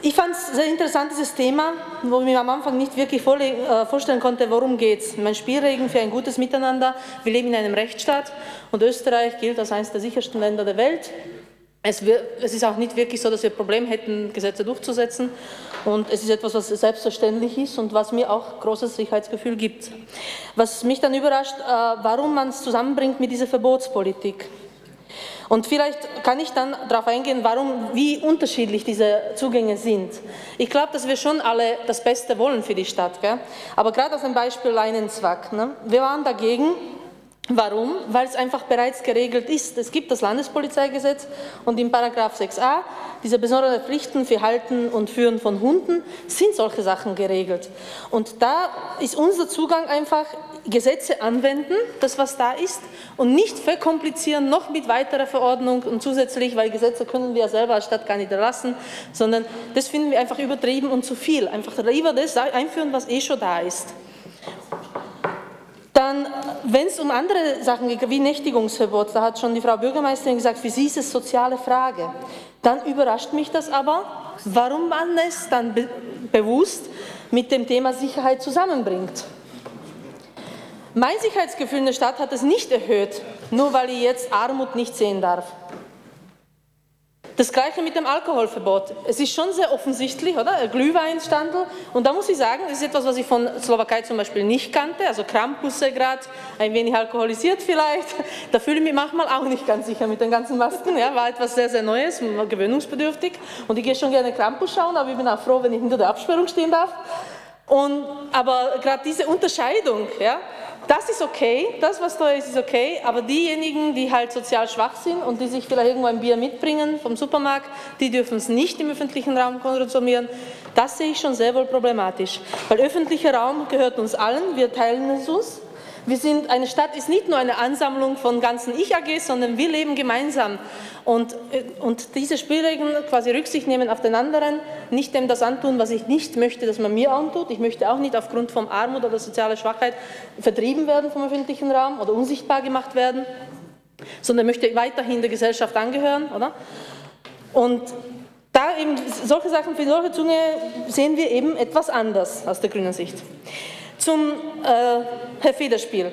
ich fand es sehr interessant, dieses Thema, wo ich mir am Anfang nicht wirklich äh, vorstellen konnte, worum geht es. Mein Spielregeln für ein gutes Miteinander. Wir leben in einem Rechtsstaat und Österreich gilt als eines der sichersten Länder der Welt. Es, ist auch nicht wirklich so, dass wir Probleme hätten, Gesetze durchzusetzen. Und es ist etwas, was selbstverständlich ist und was mir auch großes Sicherheitsgefühl gibt. Was mich dann überrascht, äh, warum man es zusammenbringt mit dieser Verbotspolitik. Und vielleicht kann ich dann darauf eingehen, warum, wie unterschiedlich diese Zugänge sind. Ich glaube, dass wir schon alle das Beste wollen für die Stadt. Gell? Aber gerade aus dem Beispiel Leinenzwack. Ne? Wir waren dagegen, Warum? Weil es einfach bereits geregelt ist. Es gibt das Landespolizeigesetz und im Paragraph 6a, diese besonderen Pflichten für Halten und Führen von Hunden, sind solche Sachen geregelt. Und da ist unser Zugang einfach, Gesetze anwenden, das was da ist, und nicht verkomplizieren, noch mit weiterer Verordnung und zusätzlich, weil Gesetze können wir selber als Stadt gar nicht erlassen, sondern das finden wir einfach übertrieben und zu viel. Einfach lieber das einführen, was eh schon da ist. Dann, wenn es um andere Sachen geht, wie Nächtigungsverbot, da hat schon die Frau Bürgermeisterin gesagt, für sie ist es soziale Frage. Dann überrascht mich das aber, warum man es dann be bewusst mit dem Thema Sicherheit zusammenbringt. Mein Sicherheitsgefühl in der Stadt hat es nicht erhöht, nur weil ich jetzt Armut nicht sehen darf. Das gleiche mit dem Alkoholverbot. Es ist schon sehr offensichtlich, oder? Ein Glühweinstandel. Und da muss ich sagen, das ist etwas, was ich von Slowakei zum Beispiel nicht kannte. Also Krampusse gerade, ein wenig alkoholisiert vielleicht. Da fühle ich mich manchmal auch nicht ganz sicher mit den ganzen Masken. Ja, war etwas sehr, sehr Neues, gewöhnungsbedürftig. Und ich gehe schon gerne Krampus schauen, aber ich bin auch froh, wenn ich hinter der Absperrung stehen darf. Und, aber gerade diese Unterscheidung, ja, Das ist okay, das, was teuer ist, ist okay, aber diejenigen, die halt sozial schwach sind und die sich vielleicht irgendwo ein Bier mitbringen vom Supermarkt, die dürfen es nicht im öffentlichen Raum konsumieren. Das sehe ich schon sehr wohl problematisch, weil öffentlicher Raum gehört uns allen, wir teilen es uns wir sind, eine Stadt ist nicht nur eine Ansammlung von ganzen Ich-AGs, sondern wir leben gemeinsam. Und, äh, und diese Spielregeln quasi Rücksicht nehmen auf den anderen, nicht dem das antun, was ich nicht möchte, dass man mir antut. Ich möchte auch nicht aufgrund von Armut oder sozialer Schwachheit vertrieben werden vom öffentlichen Raum oder unsichtbar gemacht werden, sondern möchte weiterhin der Gesellschaft angehören. Oder? Und da eben solche Sachen für solche Zunge sehen wir eben etwas anders aus der grünen Sicht. Zum äh, Herr Federspiel.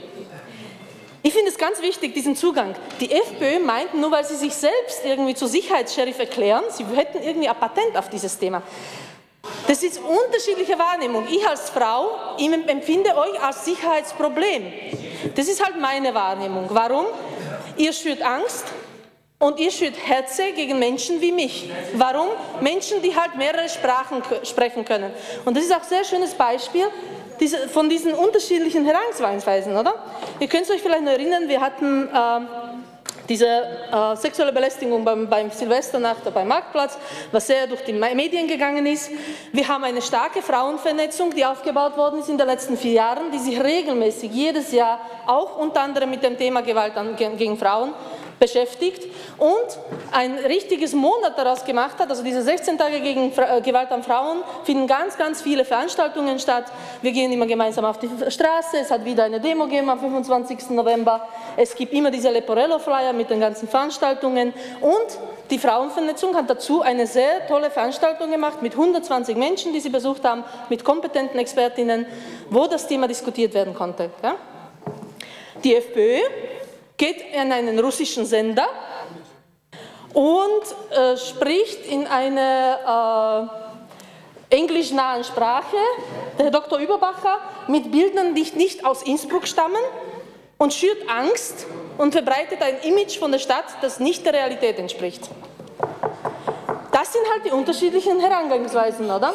Ich finde es ganz wichtig, diesen Zugang. Die FPÖ meint, nur weil sie sich selbst irgendwie zu Sicherheitsheriff erklären, sie hätten irgendwie ein Patent auf dieses Thema. Das ist unterschiedliche Wahrnehmung. Ich als Frau ich empfinde euch als Sicherheitsproblem. Das ist halt meine Wahrnehmung. Warum? Ihr schürt Angst und ihr schürt Hetze gegen Menschen wie mich. Warum? Menschen, die halt mehrere Sprachen sprechen können. Und das ist auch ein sehr schönes Beispiel diese, von diesen unterschiedlichen Herangehensweisen, oder? Ihr könnt euch vielleicht noch erinnern, wir hatten äh, diese äh, sexuelle Belästigung beim, beim Silvesternacht beim Marktplatz, was sehr durch die Medien gegangen ist. Wir haben eine starke Frauenvernetzung, die aufgebaut worden ist in den letzten vier Jahren, die sich regelmäßig jedes Jahr auch unter anderem mit dem Thema Gewalt an, gegen Frauen beschäftigt und ein richtiges Monat daraus gemacht hat. Also diese 16 Tage gegen äh, Gewalt an Frauen finden ganz, ganz viele Veranstaltungen statt. Wir gehen immer gemeinsam auf die Straße. Es hat wieder eine Demo gegeben am 25. November. Es gibt immer diese Leporello-Flyer mit den ganzen Veranstaltungen und die Frauenvernetzung hat dazu eine sehr tolle Veranstaltung gemacht mit 120 Menschen, die sie besucht haben, mit kompetenten Expertinnen, wo das Thema diskutiert werden konnte. Die FPÖ geht in einen russischen Sender und äh, spricht in einer äh, englischnahen Sprache, der Herr Dr. Überbacher, mit Bildern, die nicht aus Innsbruck stammen und schürt Angst und verbreitet ein Image von der Stadt, das nicht der Realität entspricht. Das sind halt die unterschiedlichen Herangehensweisen, oder?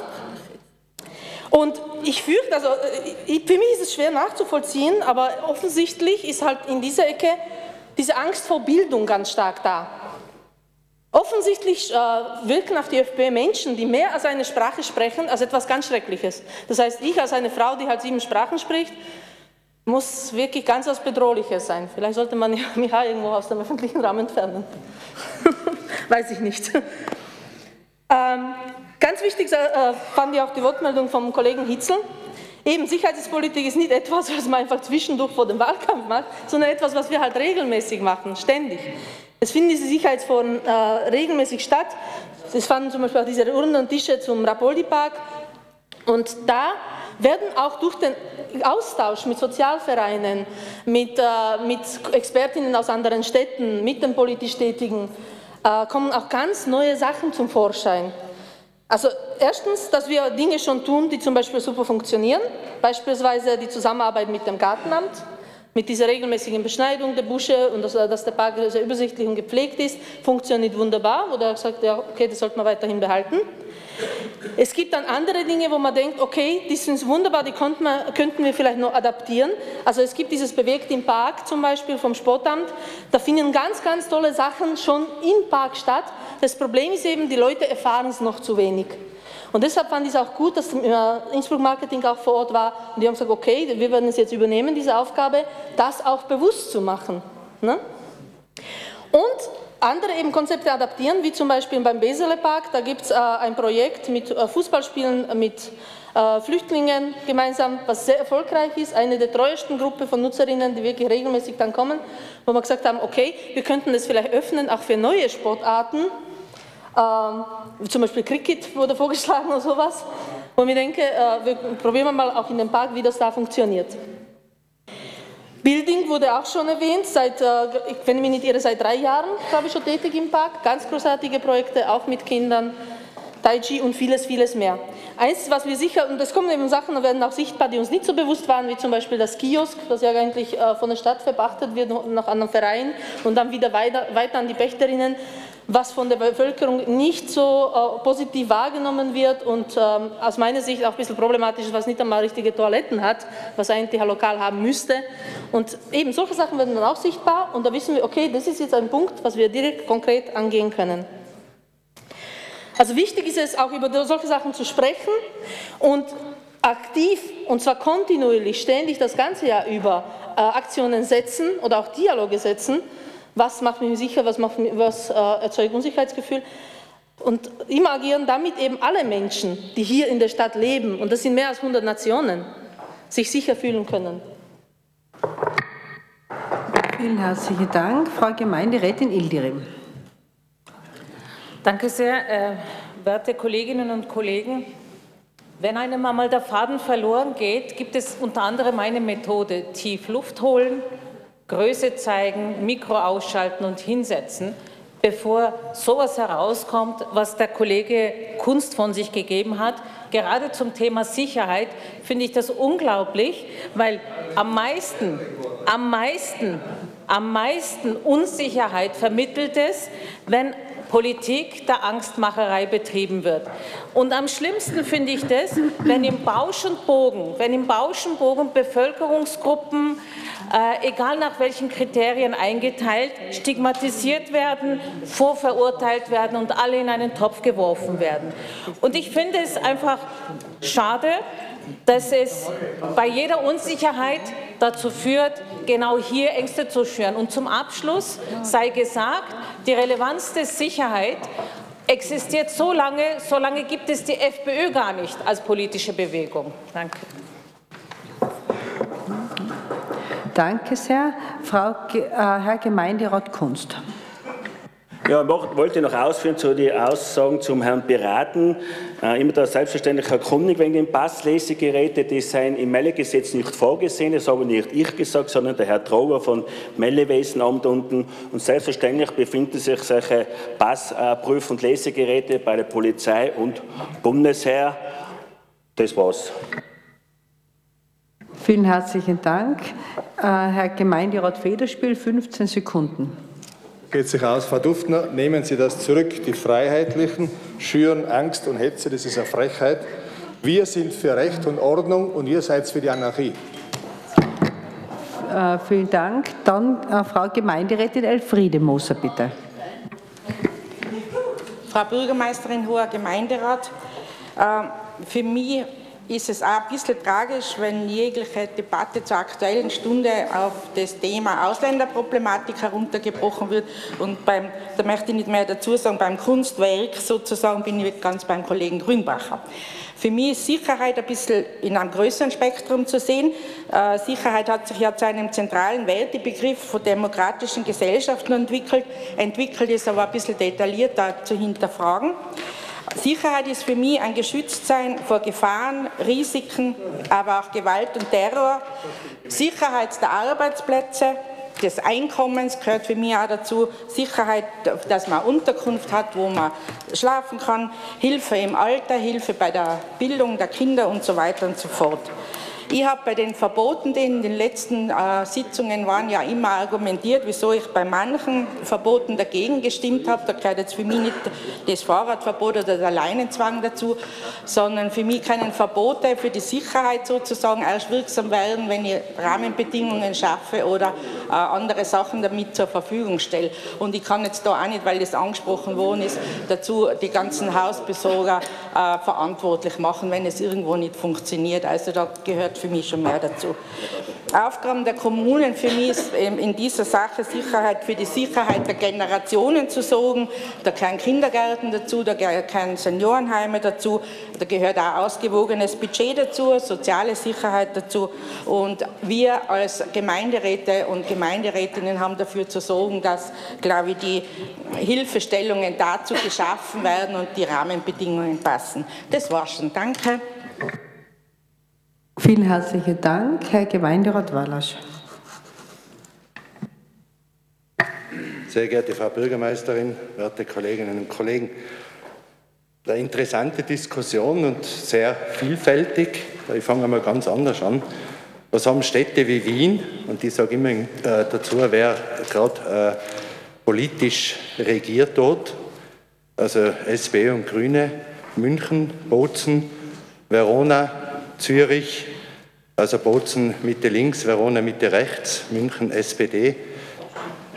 Und ich fürchte, also äh, für mich ist es schwer nachzuvollziehen, aber offensichtlich ist halt in dieser Ecke diese Angst vor Bildung ganz stark da. Offensichtlich äh, wirken auf die FPÖ Menschen, die mehr als eine Sprache sprechen, als etwas ganz Schreckliches. Das heißt, ich als eine Frau, die halt sieben Sprachen spricht, muss wirklich ganz was Bedrohliches sein. Vielleicht sollte man mich auch irgendwo aus dem öffentlichen Raum entfernen. Weiß ich nicht. Ähm, Ganz wichtig äh, fand ich auch die Wortmeldung vom Kollegen Hitzel. Eben, Sicherheitspolitik ist nicht etwas, was man einfach zwischendurch vor dem Wahlkampf macht, sondern etwas, was wir halt regelmäßig machen, ständig. Es finden diese Sicherheitsforen äh, regelmäßig statt. Es fanden zum Beispiel auch diese Urnen und Tische zum Rapoldi-Park. Und da werden auch durch den Austausch mit Sozialvereinen, mit, äh, mit Expertinnen aus anderen Städten, mit den politisch Tätigen, äh, kommen auch ganz neue Sachen zum Vorschein. Also erstens, dass wir Dinge schon tun, die zum Beispiel super funktionieren, beispielsweise die Zusammenarbeit mit dem Gartenamt, mit dieser regelmäßigen Beschneidung der Busche und dass, dass der Park sehr übersichtlich und gepflegt ist, funktioniert wunderbar. Oder er sagt, ja, okay, das sollte man weiterhin behalten. Es gibt dann andere Dinge, wo man denkt, okay, die sind wunderbar, die man, könnten wir vielleicht noch adaptieren. Also es gibt dieses Bewegt im Park zum Beispiel vom Sportamt, da finden ganz, ganz tolle Sachen schon im Park statt. Das Problem ist eben, die Leute erfahren es noch zu wenig. Und deshalb fand ich es auch gut, dass äh, Innsbruck Marketing auch vor Ort war und die haben gesagt, okay, wir werden es jetzt übernehmen, diese Aufgabe, das auch bewusst zu machen. Ne? Und andere eben Konzepte adaptieren, wie zum Beispiel beim Besele Park, da gibt es äh, ein Projekt mit äh, Fußballspielen mit äh, Flüchtlingen gemeinsam, was sehr erfolgreich ist, eine der treuesten Gruppen von Nutzerinnen, die wirklich regelmäßig dann kommen, wo wir gesagt haben, okay, wir könnten das vielleicht öffnen, auch für neue Sportarten, ähm, zum Beispiel Cricket wurde vorgeschlagen oder sowas, wo ich denke, äh, wir probieren mal auch in dem Park, wie das da funktioniert. Building wurde auch schon erwähnt, seit, äh, wenn ich mich nicht irre, seit drei Jahren, glaube ich, schon tätig im Park. Ganz großartige Projekte, auch mit Kindern, Tai Chi und vieles, vieles mehr. Eins, was wir sicher, und es kommen eben Sachen, werden auch sichtbar, die uns nicht so bewusst waren, wie zum Beispiel das Kiosk, das ja eigentlich äh, von der Stadt verpachtet wird nach einem Verein und dann wieder weiter, weiter an die Pächterinnen. Was von der Bevölkerung nicht so äh, positiv wahrgenommen wird und ähm, aus meiner Sicht auch ein bisschen problematisch ist, was nicht einmal richtige Toiletten hat, was ein TH-Lokal haben müsste. Und eben solche Sachen werden dann auch sichtbar und da wissen wir, okay, das ist jetzt ein Punkt, was wir direkt konkret angehen können. Also wichtig ist es auch über solche Sachen zu sprechen und aktiv und zwar kontinuierlich, ständig das ganze Jahr über äh, Aktionen setzen oder auch Dialoge setzen. Was macht mich sicher, was, macht mich, was äh, erzeugt Unsicherheitsgefühl? Und immer agieren damit eben alle Menschen, die hier in der Stadt leben, und das sind mehr als 100 Nationen, sich sicher fühlen können. Vielen herzlichen Dank. Frau Gemeinderätin Ildirim. Danke sehr, äh, werte Kolleginnen und Kollegen. Wenn einem einmal der Faden verloren geht, gibt es unter anderem eine Methode, tief Luft holen, Größe zeigen, Mikro ausschalten und hinsetzen, bevor sowas herauskommt, was der Kollege Kunst von sich gegeben hat. Gerade zum Thema Sicherheit finde ich das unglaublich, weil am meisten, am meisten, am meisten Unsicherheit vermittelt es, wenn Politik der Angstmacherei betrieben wird. Und am schlimmsten finde ich das, wenn im Bausch und Bogen, wenn im Bausch Bevölkerungsgruppen, äh, egal nach welchen Kriterien eingeteilt, stigmatisiert werden, vorverurteilt werden und alle in einen Topf geworfen werden. Und ich finde es einfach schade, dass es bei jeder Unsicherheit dazu führt, genau hier Ängste zu schüren. Und zum Abschluss sei gesagt, die Relevanz der Sicherheit existiert so lange, so lange gibt es die FPÖ gar nicht als politische Bewegung. Danke. Danke sehr. Frau, äh, Herr Gemeinderat Kunst. Ja, ich wollte noch ausführen zu den Aussagen zum Herrn Piraten. Äh, immer da selbstverständlich erkundig wegen den Passlesegeräte, die seien im Meldegesetz nicht vorgesehen. Das habe nicht ich gesagt, sondern der Herr Trauer von Meldewesenamt unten. Und selbstverständlich befinden sich solche Passprüf- und Lesegeräte bei der Polizei und Bundesheer. Das war's. Vielen herzlichen Dank. Äh, Herr Gemeinderat Federspiel, 15 Sekunden geht sich aus. Frau Duftner, nehmen Sie das zurück. Die Freiheitlichen schüren Angst und Hetze, das ist eine Frechheit. Wir sind für Recht und Ordnung und ihr seid für die Anarchie. Äh, vielen Dank. Dann äh, Frau Gemeinderätin Elfriede Moser, bitte. Frau Bürgermeisterin, hoher Gemeinderat, äh, für mich ist es auch ein bisschen tragisch, wenn jegliche Debatte zur aktuellen Stunde auf das Thema Ausländerproblematik heruntergebrochen wird. Und beim, da möchte ich nicht mehr dazu sagen, beim Kunstwerk sozusagen bin ich ganz beim Kollegen Grünbacher. Für mich ist Sicherheit ein bisschen in einem größeren Spektrum zu sehen. Äh, Sicherheit hat sich ja zu einem zentralen Wertebegriff von demokratischen Gesellschaften entwickelt, entwickelt ist aber ein bisschen detaillierter zu hinterfragen. Sicherheit ist für mich ein Geschütztsein vor Gefahren, Risiken, aber auch Gewalt und Terror. Sicherheit der Arbeitsplätze, des Einkommens gehört für mich auch dazu. Sicherheit, dass man Unterkunft hat, wo man schlafen kann. Hilfe im Alter, Hilfe bei der Bildung der Kinder und so weiter und so fort. Ich habe bei den Verboten, die in den letzten äh, Sitzungen waren, ja immer argumentiert, wieso ich bei manchen Verboten dagegen gestimmt habe. Da gehört jetzt für mich nicht das Fahrradverbot oder der Leinenzwang dazu, sondern für mich können Verbote für die Sicherheit sozusagen erst wirksam werden, wenn ich Rahmenbedingungen schaffe oder äh, andere Sachen damit zur Verfügung stelle. Und ich kann jetzt da auch nicht, weil das angesprochen worden ist, dazu die ganzen Hausbesorger äh, verantwortlich machen, wenn es irgendwo nicht funktioniert. Also da gehört für mich schon mehr dazu. Aufgaben der Kommunen für mich ist in dieser Sache Sicherheit für die Sicherheit der Generationen zu sorgen. Da gehören Kindergärten dazu, da gehören Seniorenheime dazu, da gehört auch ausgewogenes Budget dazu, soziale Sicherheit dazu. Und wir als Gemeinderäte und Gemeinderätinnen haben dafür zu sorgen, dass, glaube ich, die Hilfestellungen dazu geschaffen werden und die Rahmenbedingungen passen. Das war's schon. Danke. Vielen herzlichen Dank, Herr Gemeinderat Wallasch. Sehr geehrte Frau Bürgermeisterin, werte Kolleginnen und Kollegen, eine interessante Diskussion und sehr vielfältig. Ich fange einmal ganz anders an. Was haben Städte wie Wien, und ich sage immer äh, dazu, wer gerade äh, politisch regiert dort, also SP und Grüne, München, Bozen, Verona, Zürich, also Bozen Mitte links, Verona Mitte rechts, München SPD,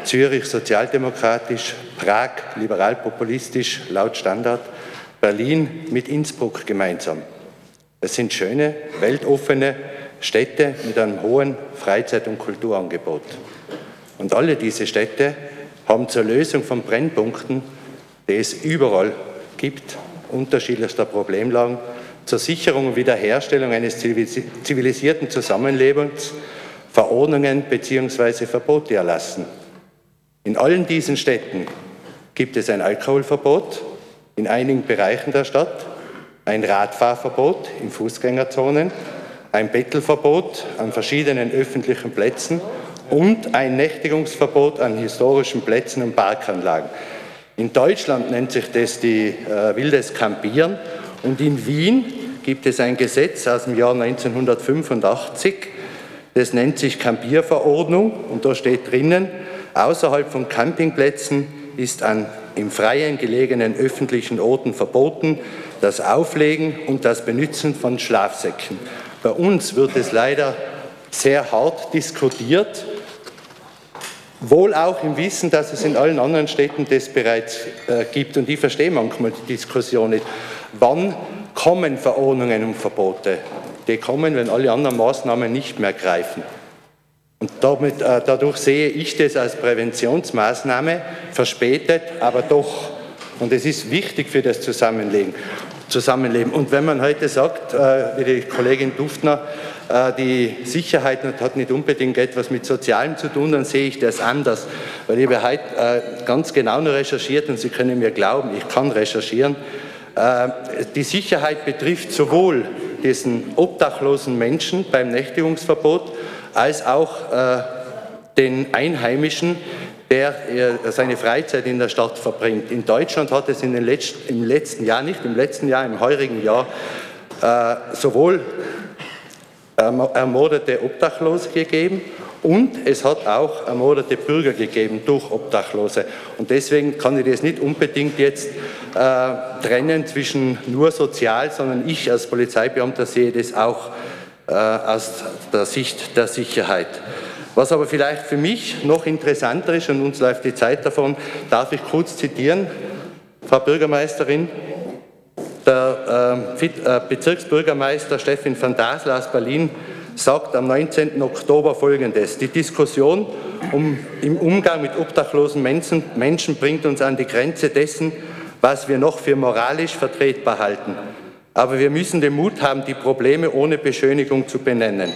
Zürich sozialdemokratisch, Prag liberalpopulistisch laut Standard, Berlin mit Innsbruck gemeinsam. Es sind schöne, weltoffene Städte mit einem hohen Freizeit- und Kulturangebot. Und alle diese Städte haben zur Lösung von Brennpunkten, die es überall gibt, unterschiedlichster Problemlagen, zur Sicherung und Wiederherstellung eines zivilisierten Zusammenlebens Verordnungen bzw. Verbote erlassen. In allen diesen Städten gibt es ein Alkoholverbot in einigen Bereichen der Stadt, ein Radfahrverbot in Fußgängerzonen, ein Bettelverbot an verschiedenen öffentlichen Plätzen und ein Nächtigungsverbot an historischen Plätzen und Parkanlagen. In Deutschland nennt sich das die äh, wildes Campieren und in Wien gibt es ein Gesetz aus dem Jahr 1985, das nennt sich Campierverordnung und da steht drinnen, außerhalb von Campingplätzen ist an im Freien gelegenen öffentlichen Orten verboten, das Auflegen und das Benutzen von Schlafsäcken. Bei uns wird es leider sehr hart diskutiert, wohl auch im Wissen, dass es in allen anderen Städten das bereits äh, gibt. Und ich verstehe manchmal die Diskussion nicht. Wann kommen Verordnungen und Verbote? Die kommen, wenn alle anderen Maßnahmen nicht mehr greifen. Und damit, äh, dadurch sehe ich das als Präventionsmaßnahme, verspätet, aber doch. Und es ist wichtig für das Zusammenleben. Zusammenleben. Und wenn man heute sagt, äh, wie die Kollegin Duftner, äh, die Sicherheit hat nicht unbedingt etwas mit Sozialem zu tun, dann sehe ich das anders. Weil ich habe heute äh, ganz genau recherchiert und Sie können mir glauben, ich kann recherchieren. Äh, die Sicherheit betrifft sowohl diesen obdachlosen Menschen beim Nächtigungsverbot als auch äh, den Einheimischen, der äh, seine Freizeit in der Stadt verbringt. In Deutschland hat es in den letzten, im letzten Jahr, nicht im letzten Jahr, im heurigen Jahr, sowohl ermordete Obdachlose gegeben und es hat auch ermordete Bürger gegeben durch Obdachlose. Und deswegen kann ich das nicht unbedingt jetzt äh, trennen zwischen nur sozial, sondern ich als Polizeibeamter sehe das auch äh, aus der Sicht der Sicherheit. Was aber vielleicht für mich noch interessanter ist, und uns läuft die Zeit davon, darf ich kurz zitieren, Frau Bürgermeisterin, der ähm, äh, Bezirksbürgermeister Stefan van Dasler aus Berlin sagt am 19. Oktober Folgendes. Die Diskussion um, im Umgang mit obdachlosen Menschen, Menschen bringt uns an die Grenze dessen, was wir noch für moralisch vertretbar halten. Aber wir müssen den Mut haben, die Probleme ohne Beschönigung zu benennen.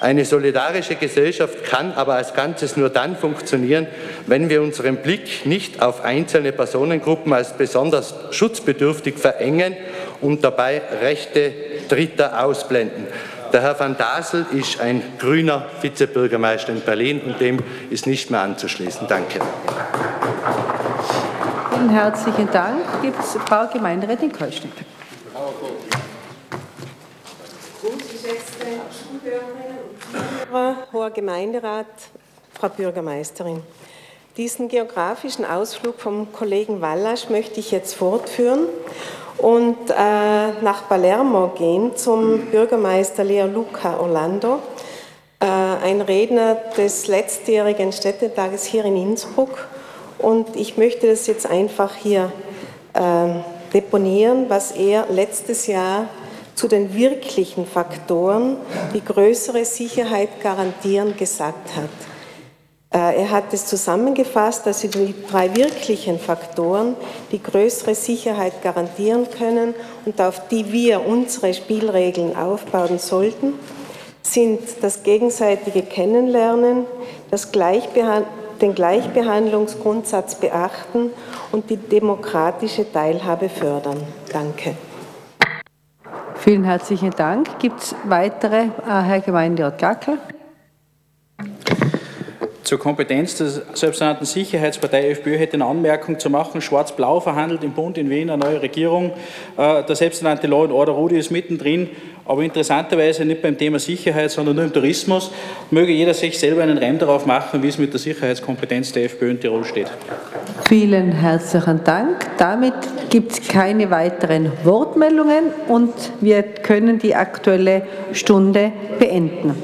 Eine solidarische Gesellschaft kann aber als Ganzes nur dann funktionieren, wenn wir unseren Blick nicht auf einzelne Personengruppen als besonders schutzbedürftig verengen und dabei Rechte Dritter ausblenden. Der Herr van Dasel ist ein grüner Vizebürgermeister in Berlin und dem ist nicht mehr anzuschließen. Danke. Vielen herzlichen Dank. Gibt es Frau Gemeinderätin Zuhörer, Hoher Gemeinderat, Frau Bürgermeisterin. Diesen geografischen Ausflug vom Kollegen Wallasch möchte ich jetzt fortführen und äh, nach Palermo gehen zum Bürgermeister Leo Luca Orlando, äh, ein Redner des letztjährigen Städtetages hier in Innsbruck. Und ich möchte das jetzt einfach hier äh, deponieren, was er letztes Jahr zu den wirklichen Faktoren, die größere Sicherheit garantieren, gesagt hat. Äh, er hat es zusammengefasst, dass sie die drei wirklichen Faktoren, die größere Sicherheit garantieren können und auf die wir unsere Spielregeln aufbauen sollten, sind das gegenseitige Kennenlernen, das Gleichbehand den Gleichbehandlungsgrundsatz beachten und die demokratische Teilhabe fördern. Danke. Vielen herzlichen Dank. Gibt es weitere, äh, Herr Gemeinderat Gackel? Zur Kompetenz der selbsternannten Sicherheitspartei FPÖ hätte eine Anmerkung zu machen. Schwarz-Blau verhandelt im Bund in Wien eine neue Regierung. Äh, der selbsternannte Law and Order Rudi ist mittendrin, aber interessanterweise nicht beim Thema Sicherheit, sondern nur im Tourismus. Möge jeder sich selber einen Reim darauf machen, wie es mit der Sicherheitskompetenz der FPÖ in Tirol steht. Vielen herzlichen Dank. Damit gibt es keine weiteren Wortmeldungen und wir können die Aktuelle Stunde beenden.